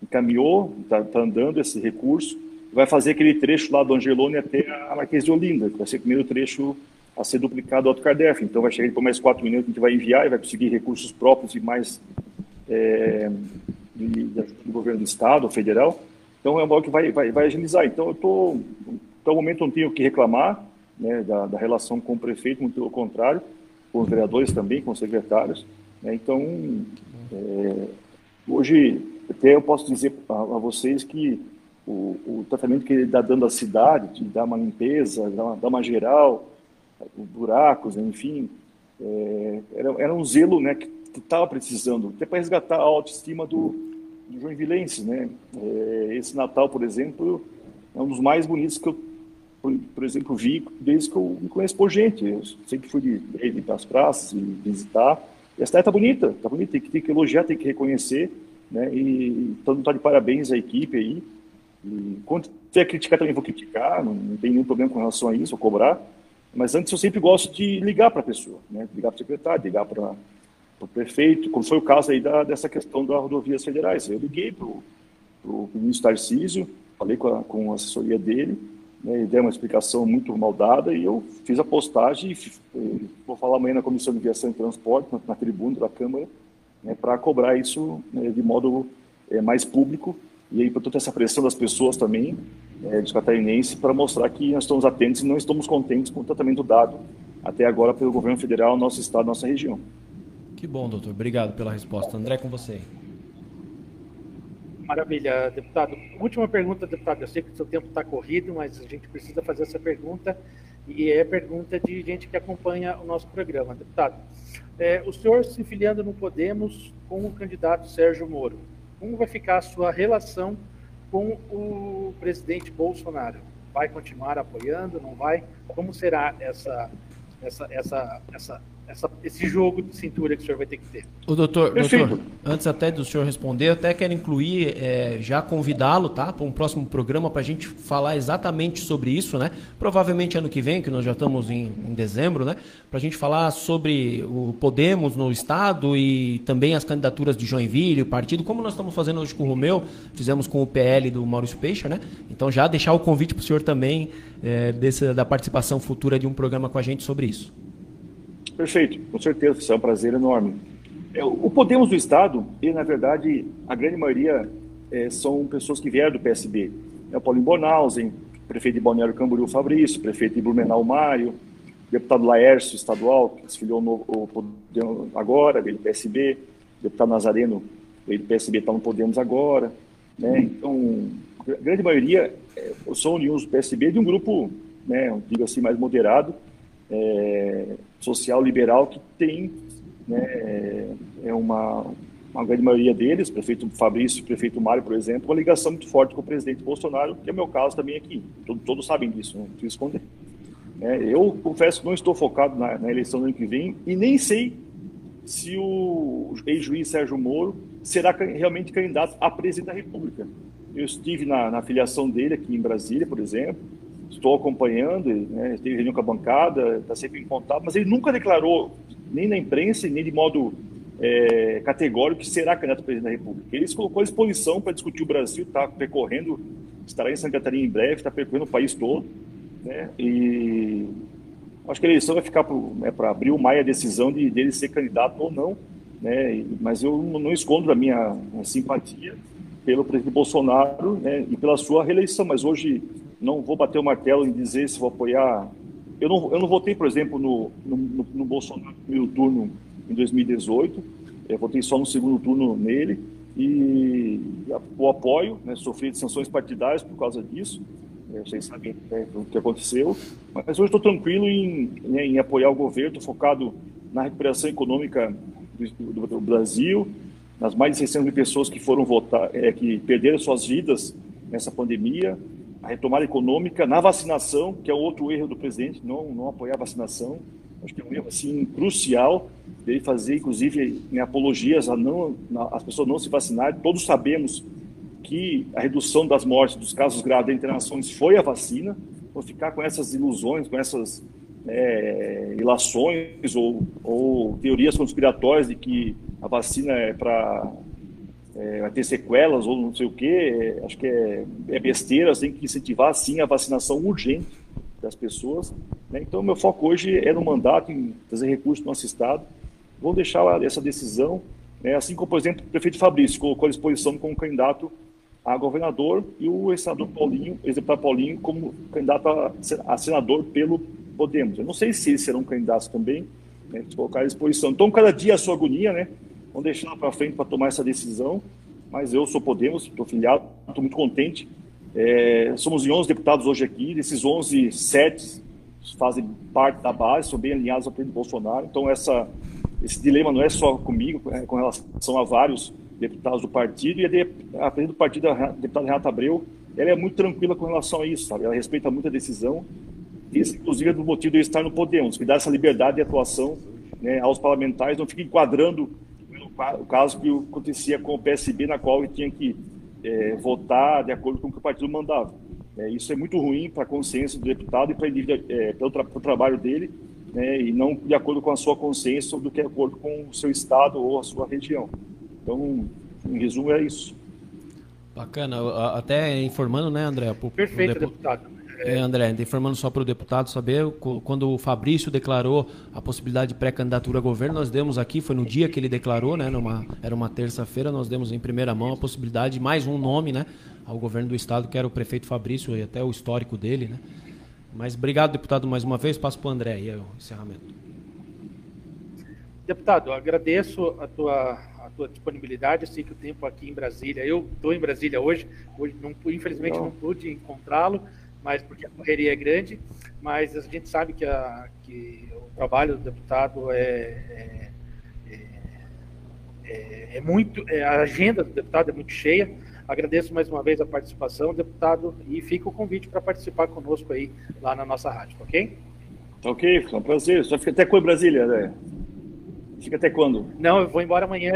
encaminhou, está tá andando esse recurso, vai fazer aquele trecho lá do Angelone até a Marquês de Olinda, que vai ser o primeiro trecho a ser duplicado do AutoCardef. Então vai chegar por mais quatro minutos, a gente vai enviar e vai conseguir recursos próprios e mais é, de, de, do governo do estado, federal. Então é um bloco que vai, vai, vai agilizar. Então eu estou, até o momento não tenho o que reclamar. né, da, da, relação com o prefeito, muito pelo contrário, com os vereadores também, com os secretários. Né? Então, é, hoje, até eu posso dizer a, vocês que o, o, tratamento que ele está dando à cidade, de dar uma limpeza, dar uma, dar uma geral, buracos, enfim, é, era, era, um zelo né, que estava precisando, até para resgatar a autoestima do, do Joinvilense. Né? É, esse Natal, por exemplo, é um dos mais bonitos que eu, por, por, exemplo, vi desde que eu me conheço por gente. Eu sempre fui de, ir para as praças e visitar. E a cidade está bonita, está bonita, tem que, tem que elogiar, tem que reconhecer. Né? E todo mundo está de parabéns à equipe aí. Quando tiver criticar, também vou criticar, não, não tem nenhum problema com relação a isso, vou cobrar. Mas antes eu sempre gosto de ligar para a pessoa, né? ligar para o secretário, ligar para o prefeito, como foi o caso aí da, dessa questão das rodovias federais. Eu liguei para o ministro Tarcísio, falei com a, com a assessoria dele, né, deu uma explicação muito mal dada e eu fiz a postagem e vou falar amanhã na Comissão de Viação e Transporte, na, na tribuna da Câmara, né, para cobrar isso né, de modo é, mais público e aí, portanto, essa pressão das pessoas também, é, dos catarinenses, para mostrar que nós estamos atentos e não estamos contentes com o tratamento dado até agora pelo governo federal, nosso estado, nossa região. Que bom, doutor. Obrigado pela resposta. André, com você. Maravilha, deputado. Última pergunta, deputado. Eu sei que o seu tempo está corrido, mas a gente precisa fazer essa pergunta e é pergunta de gente que acompanha o nosso programa. Deputado, é, o senhor se filiando no Podemos com o candidato Sérgio Moro, como vai ficar a sua relação com o presidente Bolsonaro? Vai continuar apoiando? Não vai? Como será essa, essa, essa, essa essa, esse jogo de cintura que o senhor vai ter que ter. O doutor, doutor antes até do senhor responder, eu até quero incluir, é, já convidá-lo, tá, para um próximo programa para a gente falar exatamente sobre isso, né? Provavelmente ano que vem, que nós já estamos em, em dezembro, né? Para a gente falar sobre o Podemos no estado e também as candidaturas de Joinville, o partido, como nós estamos fazendo hoje com o Romeu, fizemos com o PL do Maurício Peixe, né? Então já deixar o convite para o senhor também é, desse, da participação futura de um programa com a gente sobre isso. Perfeito, com certeza, isso é um prazer enorme. É, o Podemos do Estado, ele, na verdade, a grande maioria é, são pessoas que vieram do PSB. É o Paulinho Bonalzen, prefeito de Balneário Camboriú Fabrício, prefeito de Blumenau Mário, deputado Laércio estadual, que desfiliou no o Podemos agora, veio do PSB, deputado Nazareno veio do PSB, está no Podemos agora. Né? Então, a grande maioria é, são oriundos do PSB de um grupo, né, digo assim, mais moderado, é, social liberal que tem né, é uma, uma grande maioria deles, prefeito Fabrício prefeito Mário, por exemplo, uma ligação muito forte com o presidente Bolsonaro, que é meu caso também aqui. Todos, todos sabem disso, não preciso esconder. É, eu confesso que não estou focado na, na, eleição do ano que vem e nem sei se o ex-juiz Sérgio Moro será realmente candidato a presidente da República. Eu estive na, na filiação dele aqui em Brasília, por exemplo, estou acompanhando, né, teve reunião com a bancada, está sempre em contato, mas ele nunca declarou, nem na imprensa, nem de modo é, categórico, que será candidato a presidente da República. Ele se colocou à disposição para discutir o Brasil, está percorrendo, estará em Santa Catarina em breve, está percorrendo o país todo, né, e acho que a eleição vai ficar para né, abril, maio a decisão de dele ser candidato ou não, né, mas eu não escondo a minha, minha simpatia pelo presidente Bolsonaro né, e pela sua reeleição, mas hoje não vou bater o martelo em dizer se vou apoiar. Eu não, eu não votei, por exemplo, no, no, no Bolsonaro no primeiro turno em 2018, eu votei só no segundo turno nele. E o apoio, né, sofri de sanções partidárias por causa disso, né, vocês sabem né, o que aconteceu, mas hoje estou tranquilo em, né, em apoiar o governo, focado na recuperação econômica do, do, do, Brasil, nas mais de 600 mil pessoas que foram votar, é, que perderam suas vidas nessa pandemia, a retomada econômica, na vacinação, que é outro erro do presidente, não, não apoiar a vacinação. Acho que é um erro assim, crucial dele fazer, inclusive, em apologias a não, as pessoas não se vacinarem. Todos sabemos que a redução das mortes, dos casos graves entre nações foi a vacina. Vou ficar com essas ilusões, com essas é, ilações ou, ou teorias conspiratórias de que a vacina é para é, vai ter sequelas ou não sei o que, é, acho que é, é besteira, tem que incentivar sim a vacinação urgente das pessoas. Né? Então, meu foco hoje é no mandato, em trazer recursos para o nosso Estado. Vou deixar essa decisão, né? assim como, por exemplo, o prefeito Fabrício colocou à disposição como candidato a governador e o ex-senador Paulinho, ex-deputado Paulinho, como candidato a, senador pelo Podemos. Eu não sei se eles serão candidatos também, né, colocar à disposição. Então, cada dia a sua agonia, né? Vamos deixar para frente para tomar essa decisão. Mas eu sou Podemos, estou filiado, estou muito contente. É, somos 11 deputados hoje aqui, desses 11, 7 fazem parte da base, são bem alinhados ao presidente Bolsonaro. Então, essa, esse dilema não é só comigo, é com relação a vários deputados do partido. E a, a presidente do partido, a deputada Renata Abreu, ela é muito tranquila com relação a isso, sabe? Ela respeita muito a decisão. Esse, inclusive, é do motivo de eu estar no Podemos, que dá essa liberdade de atuação né, aos parlamentares, não fica enquadrando o caso que acontecia com o PSB, na qual ele tinha que é, votar de acordo com o que o partido mandava. É, isso é muito ruim para a consciência do deputado e para é, o tra trabalho dele, né, e não de acordo com a sua consciência sobre o que é de acordo com o seu estado ou a sua região. Então, em resumo, é isso. Bacana. Até informando, né, André? Pro, Perfeito, pro deputado. É, André, informando só para o deputado saber, quando o Fabrício declarou a possibilidade de pré-candidatura a governo, nós demos aqui, foi no dia que ele declarou, né, numa, era uma terça-feira, nós demos em primeira mão a possibilidade de mais um nome né, ao governo do estado, que era o prefeito Fabrício, e até o histórico dele. Né. Mas obrigado, deputado, mais uma vez. Passo para o André e o encerramento. Deputado, agradeço a tua tua disponibilidade. Eu sei que o tempo aqui em Brasília, eu estou em Brasília hoje, hoje não, infelizmente não pude encontrá-lo, mas porque a correria é grande, mas a gente sabe que, a, que o trabalho do deputado é, é, é, é muito, é, a agenda do deputado é muito cheia. Agradeço mais uma vez a participação, deputado, e fica o convite para participar conosco aí lá na nossa rádio, ok? Ok, é um prazer. Só fica até quando Brasília, né? Fica até quando? Não, eu vou embora amanhã.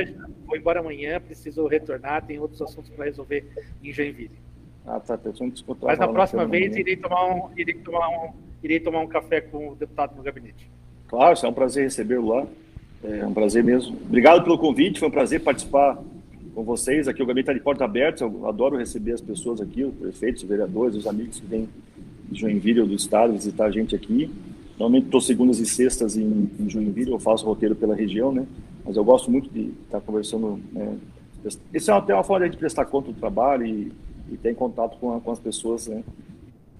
Vou embora amanhã, preciso retornar, tem outros assuntos para resolver em Joinville. Ah, tá. Mas na próxima vez irei tomar, um, irei, tomar um, irei tomar um café com o deputado no gabinete. Claro, é um prazer recebê-lo lá. É um prazer mesmo. Obrigado pelo convite, foi um prazer participar com vocês. Aqui o gabinete está de porta aberta, eu adoro receber as pessoas aqui, os prefeitos, os vereadores, os amigos que vêm de Joinville ou do estado visitar a gente aqui. Normalmente estou segundas e sextas em, em Joinville, eu faço roteiro pela região, né? Mas eu gosto muito de estar conversando. Né? Isso é até uma forma de prestar conta do trabalho e, e ter contato com, a, com, as pessoas, né?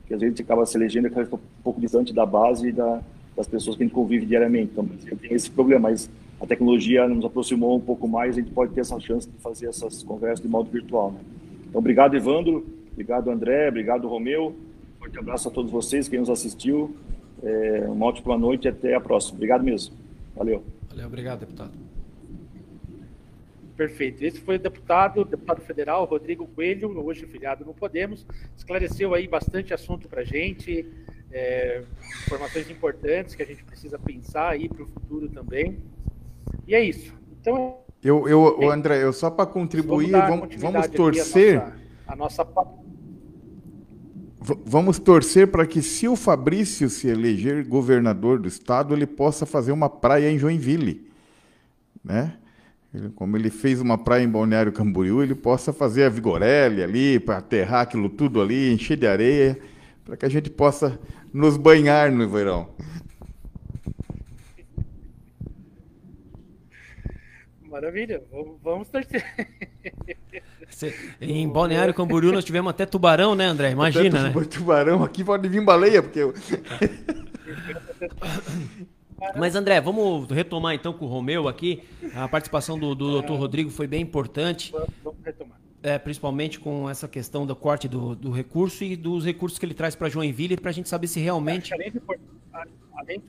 Que às vezes a gente acaba se elegendo e fica um pouco distante da base e da, das pessoas que a gente convive diariamente. Então, tem esse problema, mas a tecnologia nos aproximou um pouco mais, a gente pode ter essa chance de fazer essas conversas de modo virtual. Né? Então, obrigado, Evandro, obrigado, André, obrigado, Romeu. Forte abraço a todos vocês, quem nos assistiu. É, uma ótima noite e até a próxima. Obrigado mesmo. Valeu. Valeu, obrigado, deputado. Perfeito. Esse foi o deputado, deputado federal Rodrigo Coelho, hoje filiado no Podemos. Esclareceu aí bastante assunto para a gente, é, informações importantes que a gente precisa pensar aí para o futuro também. E é isso. Então. Eu, eu, André, eu só para contribuir, vamos, vamos torcer. A nossa, a nossa Vamos torcer para que, se o Fabrício se eleger governador do estado, ele possa fazer uma praia em Joinville. Né? Ele, como ele fez uma praia em Balneário Camboriú, ele possa fazer a Vigorelli ali, para aterrar aquilo tudo ali, encher de areia, para que a gente possa nos banhar no verão. Maravilha, vamos torcer. Em Balneário Camboriú nós tivemos até tubarão, né, André? Imagina, até né? Tubarão, aqui pode vir baleia, porque eu... Mas André, vamos retomar então com o Romeu aqui. A participação do, do Dr. Rodrigo foi bem importante. Vamos retomar. É, principalmente com essa questão do corte do, do recurso e dos recursos que ele traz para Joinville, para a gente saber se realmente. Além de, além,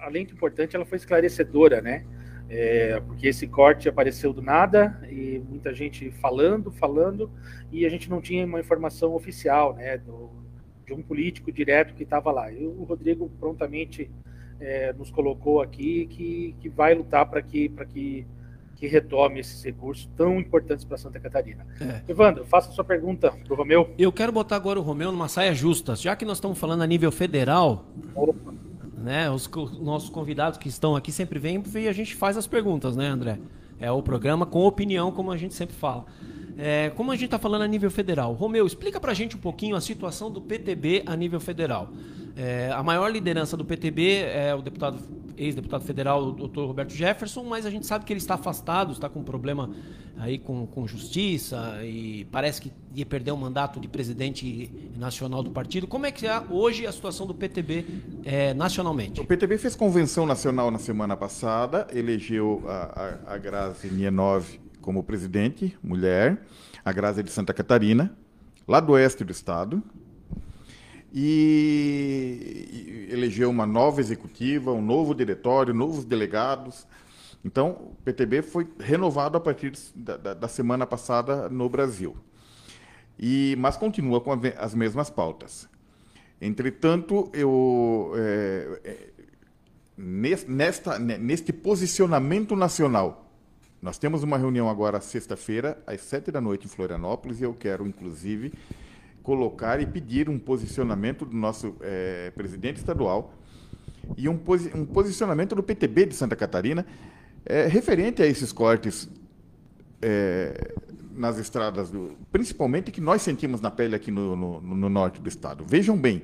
além de importante, ela foi esclarecedora, né? É, porque esse corte apareceu do nada e muita gente falando, falando, e a gente não tinha uma informação oficial, né, do, de um político direto que estava lá. E o Rodrigo prontamente é, nos colocou aqui que, que vai lutar para que, que, que retome esses recursos tão importantes para Santa Catarina. É. Evandro, faça a sua pergunta para o Romeu. Eu quero botar agora o Romeu numa saia justa. Já que nós estamos falando a nível federal, Opa né? Os, os nossos convidados que estão aqui sempre vêm e a gente faz as perguntas, né, André? É o programa com opinião, como a gente sempre fala. É, como a gente está falando a nível federal, Romeu, explica para a gente um pouquinho a situação do PTB a nível federal. É, a maior liderança do PTB é o deputado ex-deputado federal, o doutor Roberto Jefferson, mas a gente sabe que ele está afastado, está com um problema aí com, com justiça e parece que ia perder o mandato de presidente nacional do partido. Como é que é hoje a situação do PTB é, nacionalmente? O PTB fez convenção nacional na semana passada, elegeu a, a, a Grazi Nienov como presidente, mulher, a Grazi é de Santa Catarina, lá do oeste do estado, e elegeu uma nova executiva, um novo diretório, novos delegados. Então, o PTB foi renovado a partir da, da, da semana passada no Brasil. E, mas continua com as mesmas pautas. Entretanto, eu, é, é, nesta, neste posicionamento nacional, nós temos uma reunião agora sexta-feira, às sete da noite, em Florianópolis, e eu quero, inclusive, colocar e pedir um posicionamento do nosso é, presidente estadual e um, posi um, posicionamento do PTB de Santa Catarina é, referente a esses cortes é, nas estradas, do, principalmente que nós sentimos na pele aqui no, no, no norte do estado. Vejam bem,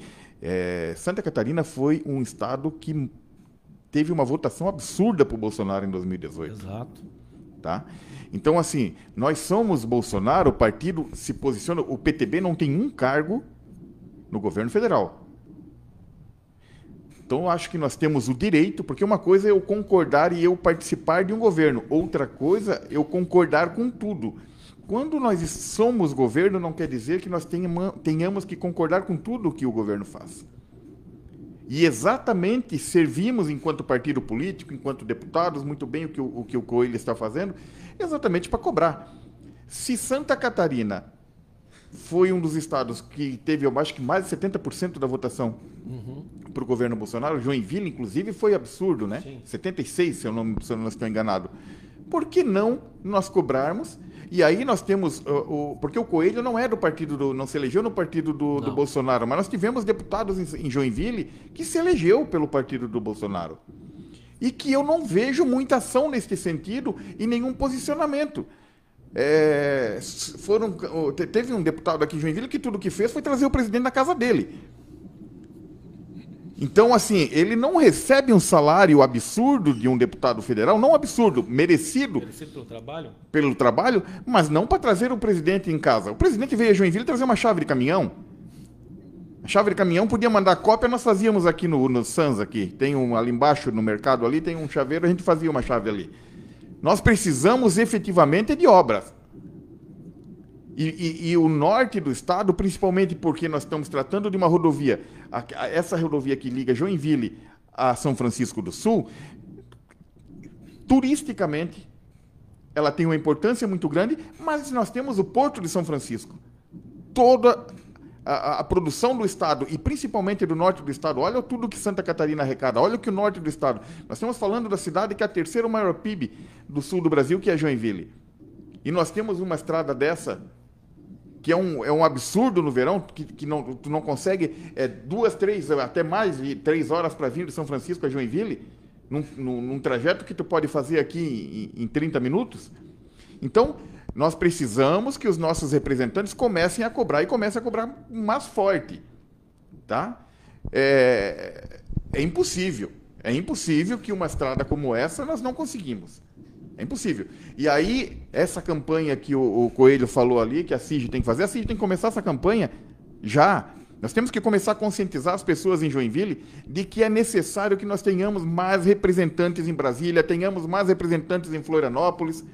Santa Catarina foi um estado que teve uma votação absurda para o Bolsonaro em 2018. Exato. Tá? Então, assim, nós somos Bolsonaro, o partido se posiciona, o PTB não tem um cargo no governo federal. Então, eu acho que nós temos o direito, porque uma coisa é eu concordar e eu participar de um governo, outra coisa é eu concordar com tudo. Quando nós somos governo, não quer dizer que nós tenhamos que concordar com tudo que o governo faz. E exatamente servimos, enquanto partido político, enquanto deputados, muito bem o que o, o, que o Coelho está fazendo, exatamente para cobrar. Se Santa Catarina foi um dos estados que teve, eu acho que mais de 70% da votação uhum. para o governo Bolsonaro, Joinville, inclusive, foi absurdo, né? Sim. 76, se eu, não, se eu não estou enganado. Por que não nós cobrarmos e aí nós temos. Uh, o, porque o Coelho não é do partido do. não se elegeu no partido do, do Bolsonaro, mas nós tivemos deputados em, em Joinville que se elegeu pelo partido do Bolsonaro. E que eu não vejo muita ação nesse sentido e nenhum posicionamento. É, foram, teve um deputado aqui em Joinville que tudo que fez foi trazer o presidente na casa dele. Então, assim, ele não recebe um salário absurdo de um deputado federal, não absurdo, merecido. Merecido pelo trabalho? Pelo trabalho, mas não para trazer o presidente em casa. O presidente veio a Joinville trazer uma chave de caminhão. A chave de caminhão podia mandar cópia, nós fazíamos aqui no, no Sans aqui. Tem um ali embaixo no mercado ali, tem um chaveiro, a gente fazia uma chave ali. Nós precisamos efetivamente de obras. E, e, e, o norte do estado, principalmente porque nós estamos tratando de uma rodovia, essa rodovia que liga Joinville a São Francisco do Sul, turisticamente, ela tem uma importância muito grande, mas nós temos o Porto de São Francisco. Toda a, a, produção do Estado, e principalmente do norte do Estado, olha tudo que Santa Catarina arrecada, olha o que o norte do Estado. Nós estamos falando da cidade que é a terceira maior PIB do sul do Brasil, que é Joinville. E nós temos uma estrada dessa que é um, é um absurdo no verão, que, que não, tu não consegue é, duas, três, até mais de três horas para vir de São Francisco a Joinville, num, num, num, trajeto que tu pode fazer aqui em, em 30 minutos. Então, nós precisamos que os nossos representantes comecem a cobrar e comecem a cobrar mais forte. Tá? É, é impossível. É impossível que uma estrada como essa nós não conseguimos. É impossível. E aí, essa campanha que o, o Coelho falou ali, que a CIG tem que fazer, a CIG tem que começar essa campanha já. Nós temos que começar a conscientizar as pessoas em Joinville de que é necessário que nós tenhamos mais representantes em Brasília, tenhamos mais representantes em Florianópolis.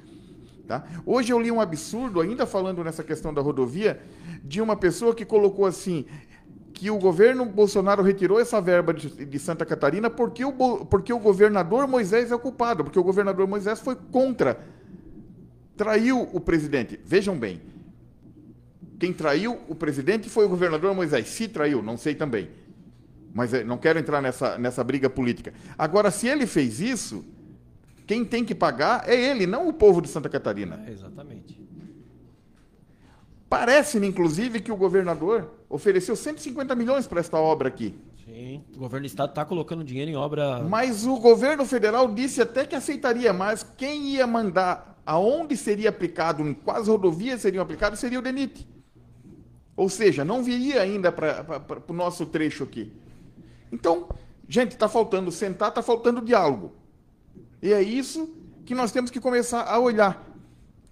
Tá? Hoje eu li um absurdo, ainda falando nessa questão da rodovia, de uma pessoa que colocou assim: que o governo Bolsonaro retirou essa verba de, de, Santa Catarina porque o, porque o governador Moisés é o culpado, porque o governador Moisés foi contra, traiu o presidente. Vejam bem, quem traiu o presidente foi o governador Moisés. Se traiu, não sei também. Mas eh, não quero entrar nessa, nessa briga política. Agora, se ele fez isso, quem tem que pagar é ele, não o povo de Santa Catarina. É, exatamente. Parece-me, inclusive, que o governador ofereceu 150 milhões para esta obra aqui. Sim, o governo do estado está colocando dinheiro em obra. Mas o governo federal disse até que aceitaria, mas quem ia mandar aonde seria aplicado, em quais rodovias seriam aplicadas, seria o DENIT. Ou seja, não viria ainda para o nosso trecho aqui. Então, Gente, está faltando sentar, está faltando diálogo. E é isso que nós temos que começar a olhar.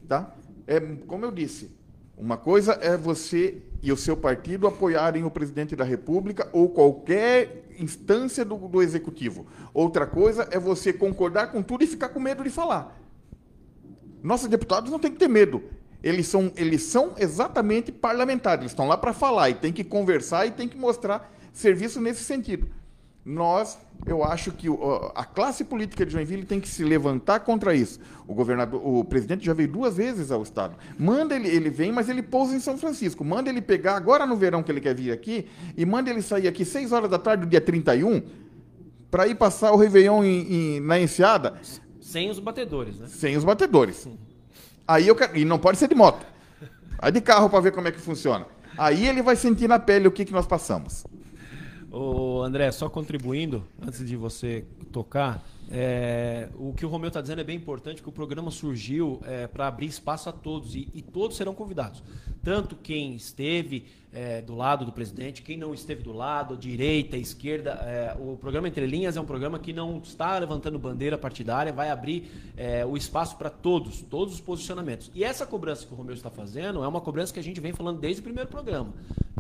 Tá? É, como eu disse, uma coisa é você e o seu partido apoiarem o presidente da República ou qualquer instância do, do executivo. Outra coisa é você concordar com tudo e ficar com medo de falar. Nossos deputados não têm que ter medo. Eles são, eles são exatamente parlamentares. Eles estão lá para falar e tem que conversar e tem que mostrar serviço nesse sentido. Nós eu acho que a classe política de Joinville tem que se levantar contra isso. O governador, o presidente já veio duas vezes ao estado. Manda ele, ele vem, mas ele pousa em São Francisco. Manda ele pegar agora no verão que ele quer vir aqui e manda ele sair aqui 6 horas da tarde do dia 31 para ir passar o Réveillon em, em, na Enseada. Sem os batedores, né? Sem os batedores. Aí eu quero, e não pode ser de moto. Aí de carro para ver como é que funciona. Aí ele vai sentir na pele o que, que nós passamos. Ô, André, só contribuindo, antes de você tocar, é, o que o Romeu está dizendo é bem importante, que o programa surgiu é, para abrir espaço a todos e, e, todos serão convidados. Tanto quem esteve é, do lado do presidente, quem não esteve do lado, direita, esquerda. É, o programa Entre Linhas é um programa que não está levantando bandeira partidária, vai abrir é, o espaço para todos, todos os posicionamentos. E essa cobrança que o Romeu está fazendo é uma cobrança que a gente vem falando desde o primeiro programa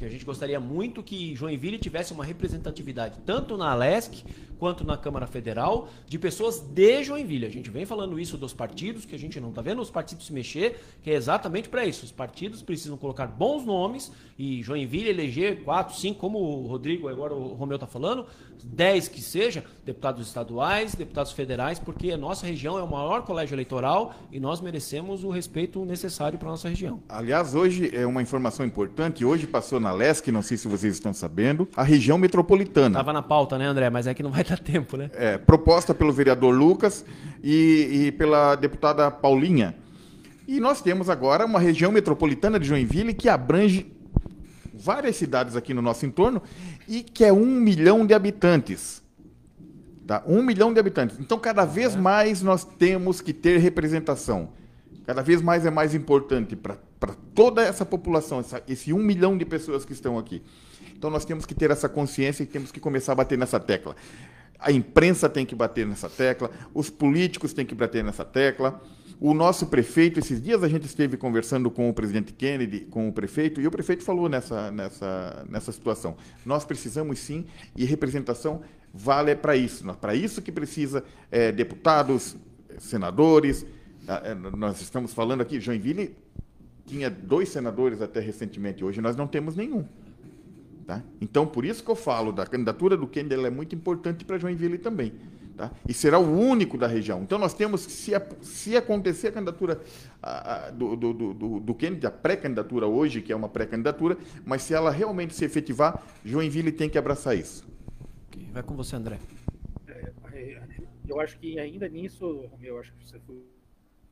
que a gente gostaria muito que Joinville tivesse uma representatividade tanto na Alesc quanto na Câmara Federal de pessoas de Joinville. A gente vem falando isso dos partidos, que a gente não está vendo os partidos se mexer, que é exatamente para isso. Os partidos precisam colocar bons nomes e Joinville eleger quatro, cinco, como o Rodrigo, agora o Romeu está falando, dez que seja, deputados estaduais, deputados federais, porque a nossa região é o maior colégio eleitoral e nós merecemos o respeito necessário para a nossa região. Aliás, hoje é uma informação importante, hoje passou na LESC, não sei se vocês estão sabendo, a região metropolitana. Estava na pauta, né, André? Mas é que não vai dar tempo, né? É, proposta pelo vereador Lucas e, e pela deputada Paulinha. E nós temos agora uma região metropolitana de Joinville que abrange várias cidades aqui no nosso entorno e que é um milhão de habitantes. Tá? Um milhão de habitantes. Então, cada vez é. mais nós temos que ter representação. Cada vez mais é mais importante para toda essa população, essa, esse um milhão de pessoas que estão aqui. Então, nós temos que ter essa consciência e temos que começar a bater nessa tecla. A imprensa tem que bater nessa tecla, os políticos têm que bater nessa tecla. O nosso prefeito, esses dias a gente esteve conversando com o presidente Kennedy, com o prefeito, e o prefeito falou nessa, nessa, nessa situação. Nós precisamos sim, e representação vale para isso. Para isso que precisa é, deputados, senadores. É, nós estamos falando aqui, Joinville tinha dois senadores até recentemente, hoje nós não temos nenhum. Tá? Então, por isso que eu falo da candidatura do Kennedy, ela é muito importante para Joinville também. Tá? E será o único da região. Então nós temos que, se, se acontecer a candidatura a, a, do, do, do, do Kennedy, a pré-candidatura hoje, que é uma pré-candidatura, mas se ela realmente se efetivar, Joinville tem que abraçar isso. Vai com você, André. É, é, eu acho que ainda nisso, eu acho que você foi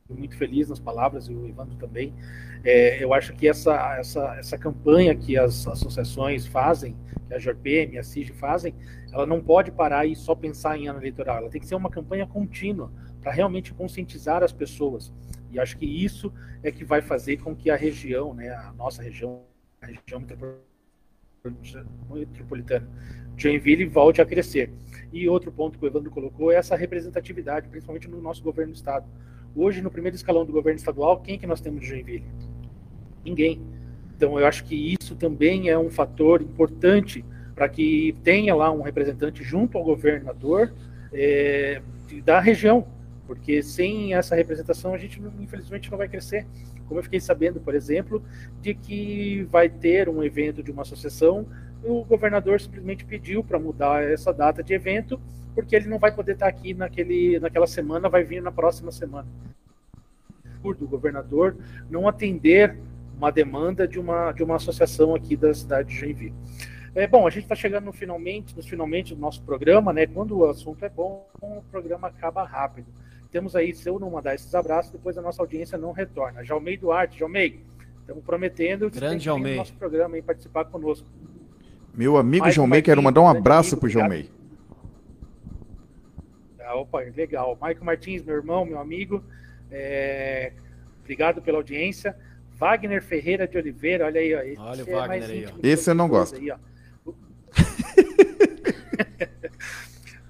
muito feliz nas palavras, e o Ivandro também. É, eu acho que essa, essa, essa campanha que as associações fazem, que a JPM a CIG fazem, ela não pode parar e só pensar em ano eleitoral. Ela tem que ser uma campanha contínua para realmente conscientizar as pessoas. E acho que isso é que vai fazer com que a região, né, a nossa região, a região metropolitana, Joinville volte a crescer. E outro ponto que o Evandro colocou é essa representatividade, principalmente no nosso governo do estado. Hoje, no primeiro escalão do governo estadual, quem que nós temos de Joinville? Ninguém. Então, eu acho que isso também é um fator importante para que tenha lá um representante junto ao governador é, da região, porque sem essa representação a gente, infelizmente, não vai crescer. Como eu fiquei sabendo, por exemplo, de que vai ter um evento de uma associação, o governador simplesmente pediu para mudar essa data de evento porque ele não vai poder estar aqui naquele, naquela semana, vai vir na próxima semana. Do governador não atender uma demanda de uma, de uma associação aqui da cidade de Joinville. É, bom, a gente está chegando no finalmente, nos finalmente do nosso programa, né? Quando o assunto é bom, o programa acaba rápido. Temos aí, se eu não mandar esses abraços, depois a nossa audiência não retorna. Jalmei Duarte, Jalmei, estamos prometendo Grande Jalmei. nosso programa e participar conosco. Meu amigo Jalmei, quero mandar um abraço para o Jalmei. Ah, opa, legal. Maicon Martins, meu irmão, meu amigo, é... obrigado pela audiência. Wagner Ferreira de Oliveira, olha aí, ó. Esse olha o é Wagner aí, ó. Esse eu não gosto. Aí,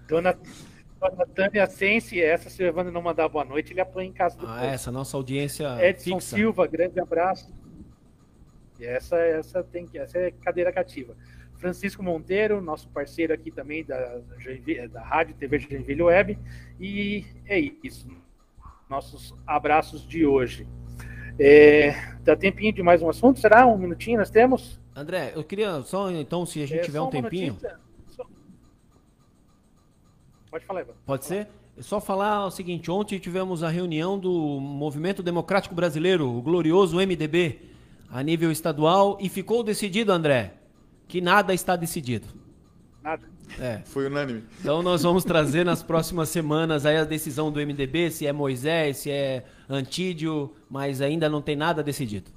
Dona, Dona Tânia Sense, essa, se o Evandro não mandar boa noite, ele apanha em casa do Ah, essa nossa audiência Edson fixa. Silva, grande abraço. E essa, essa, tem, que- essa é cadeira cativa. Francisco Monteiro, nosso parceiro aqui também da, da Rádio TV Joinville Web. E é isso. Nossos abraços de hoje. É, dá tempinho de mais um assunto? Será? Um minutinho nós temos? André, eu queria só, então, se a gente É, tiver um uma tempinho. Só- Pode falar, Ivan. pode ser? É Só falar o seguinte, ontem tivemos a reunião do Movimento Democrático Brasileiro, o glorioso MDB, a nível estadual, e ficou decidido, André, que nada está decidido. Nada. É. Foi unânime. Então nós vamos trazer nas próximas semanas aí a decisão do MDB, se é Moisés, se é Antídio, mas ainda não tem nada decidido.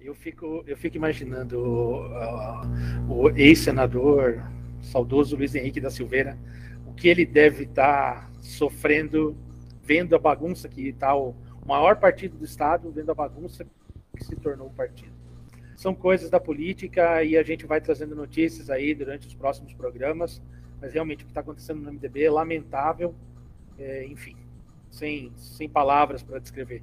Eu fico, eu fico imaginando uh, o ex-senador, saudoso Luiz Henrique da Silveira, o que ele deve estar sofrendo, vendo a bagunça que está o maior partido do Estado, vendo a bagunça que se tornou o partido. São coisas da política e a gente vai trazendo notícias aí durante os próximos programas, mas realmente o que está acontecendo no MDB é lamentável, é, enfim, sem, sem palavras para descrever.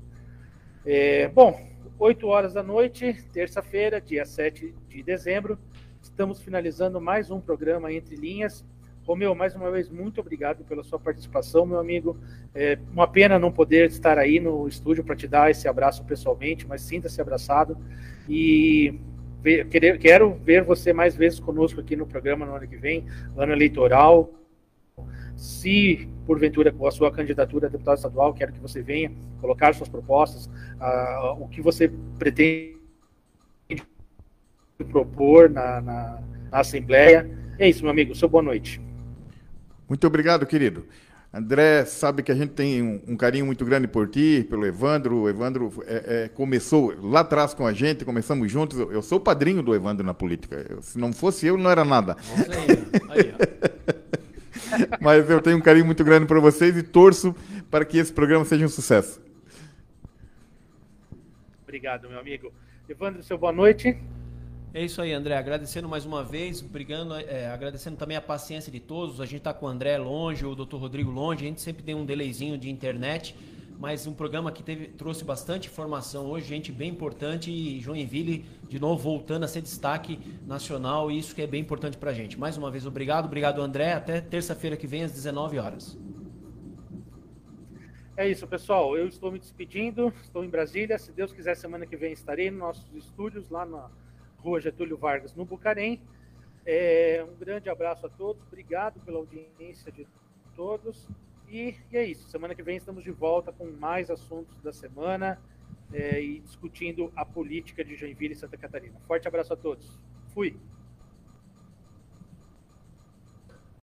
É, bom, 8 horas da noite, terça-feira, dia 7 de dezembro. Estamos finalizando mais um programa Entre Linhas. Romeu, mais uma vez, muito obrigado pela sua participação, meu amigo. É uma pena não poder estar aí no estúdio para te dar esse abraço pessoalmente, mas sinta-se abraçado. E quero ver você mais vezes conosco aqui no programa no ano que vem, ano eleitoral. Se, porventura, com a sua candidatura a deputado estadual, quero que você venha colocar suas propostas, ah, o que você pretende propor na, na, na Assembleia. É isso, meu amigo. Seu boa noite. Muito obrigado, querido. André sabe que a gente tem um, um carinho muito grande por ti, pelo Evandro. O Evandro é, é, começou lá atrás com a gente, começamos juntos. Eu, eu sou o padrinho do Evandro na política. Eu- se não fosse eu, não era nada. Aí, aí, ó. Mas eu tenho um carinho muito grande por vocês e torço para que esse programa seja um sucesso. Obrigado, meu amigo. Evandro, seu boa noite. É isso aí, André. Agradecendo mais uma vez, brigando, é, agradecendo também a paciência de todos. A gente está com o André longe, o Dr. Rodrigo longe. A gente sempre tem um delayzinho de internet, mas um programa que teve, trouxe bastante informação hoje, gente bem importante. E Joinville, de novo, voltando a ser destaque nacional. E isso que é bem importante para a gente. Mais uma vez, obrigado. Obrigado, André. Até terça-feira que vem, às 19 horas. É isso, pessoal. Eu estou me despedindo. Estou em Brasília. Se Deus quiser, semana que vem estarei nos nossos estúdios lá na Rua Getúlio Vargas, no Bucarém. É, um grande abraço a todos. Obrigado pela audiência de todos. E, e é isso. Semana que vem estamos de volta com mais assuntos da semana é, e discutindo a política de Joinville e Santa Catarina. Forte abraço a todos. Fui.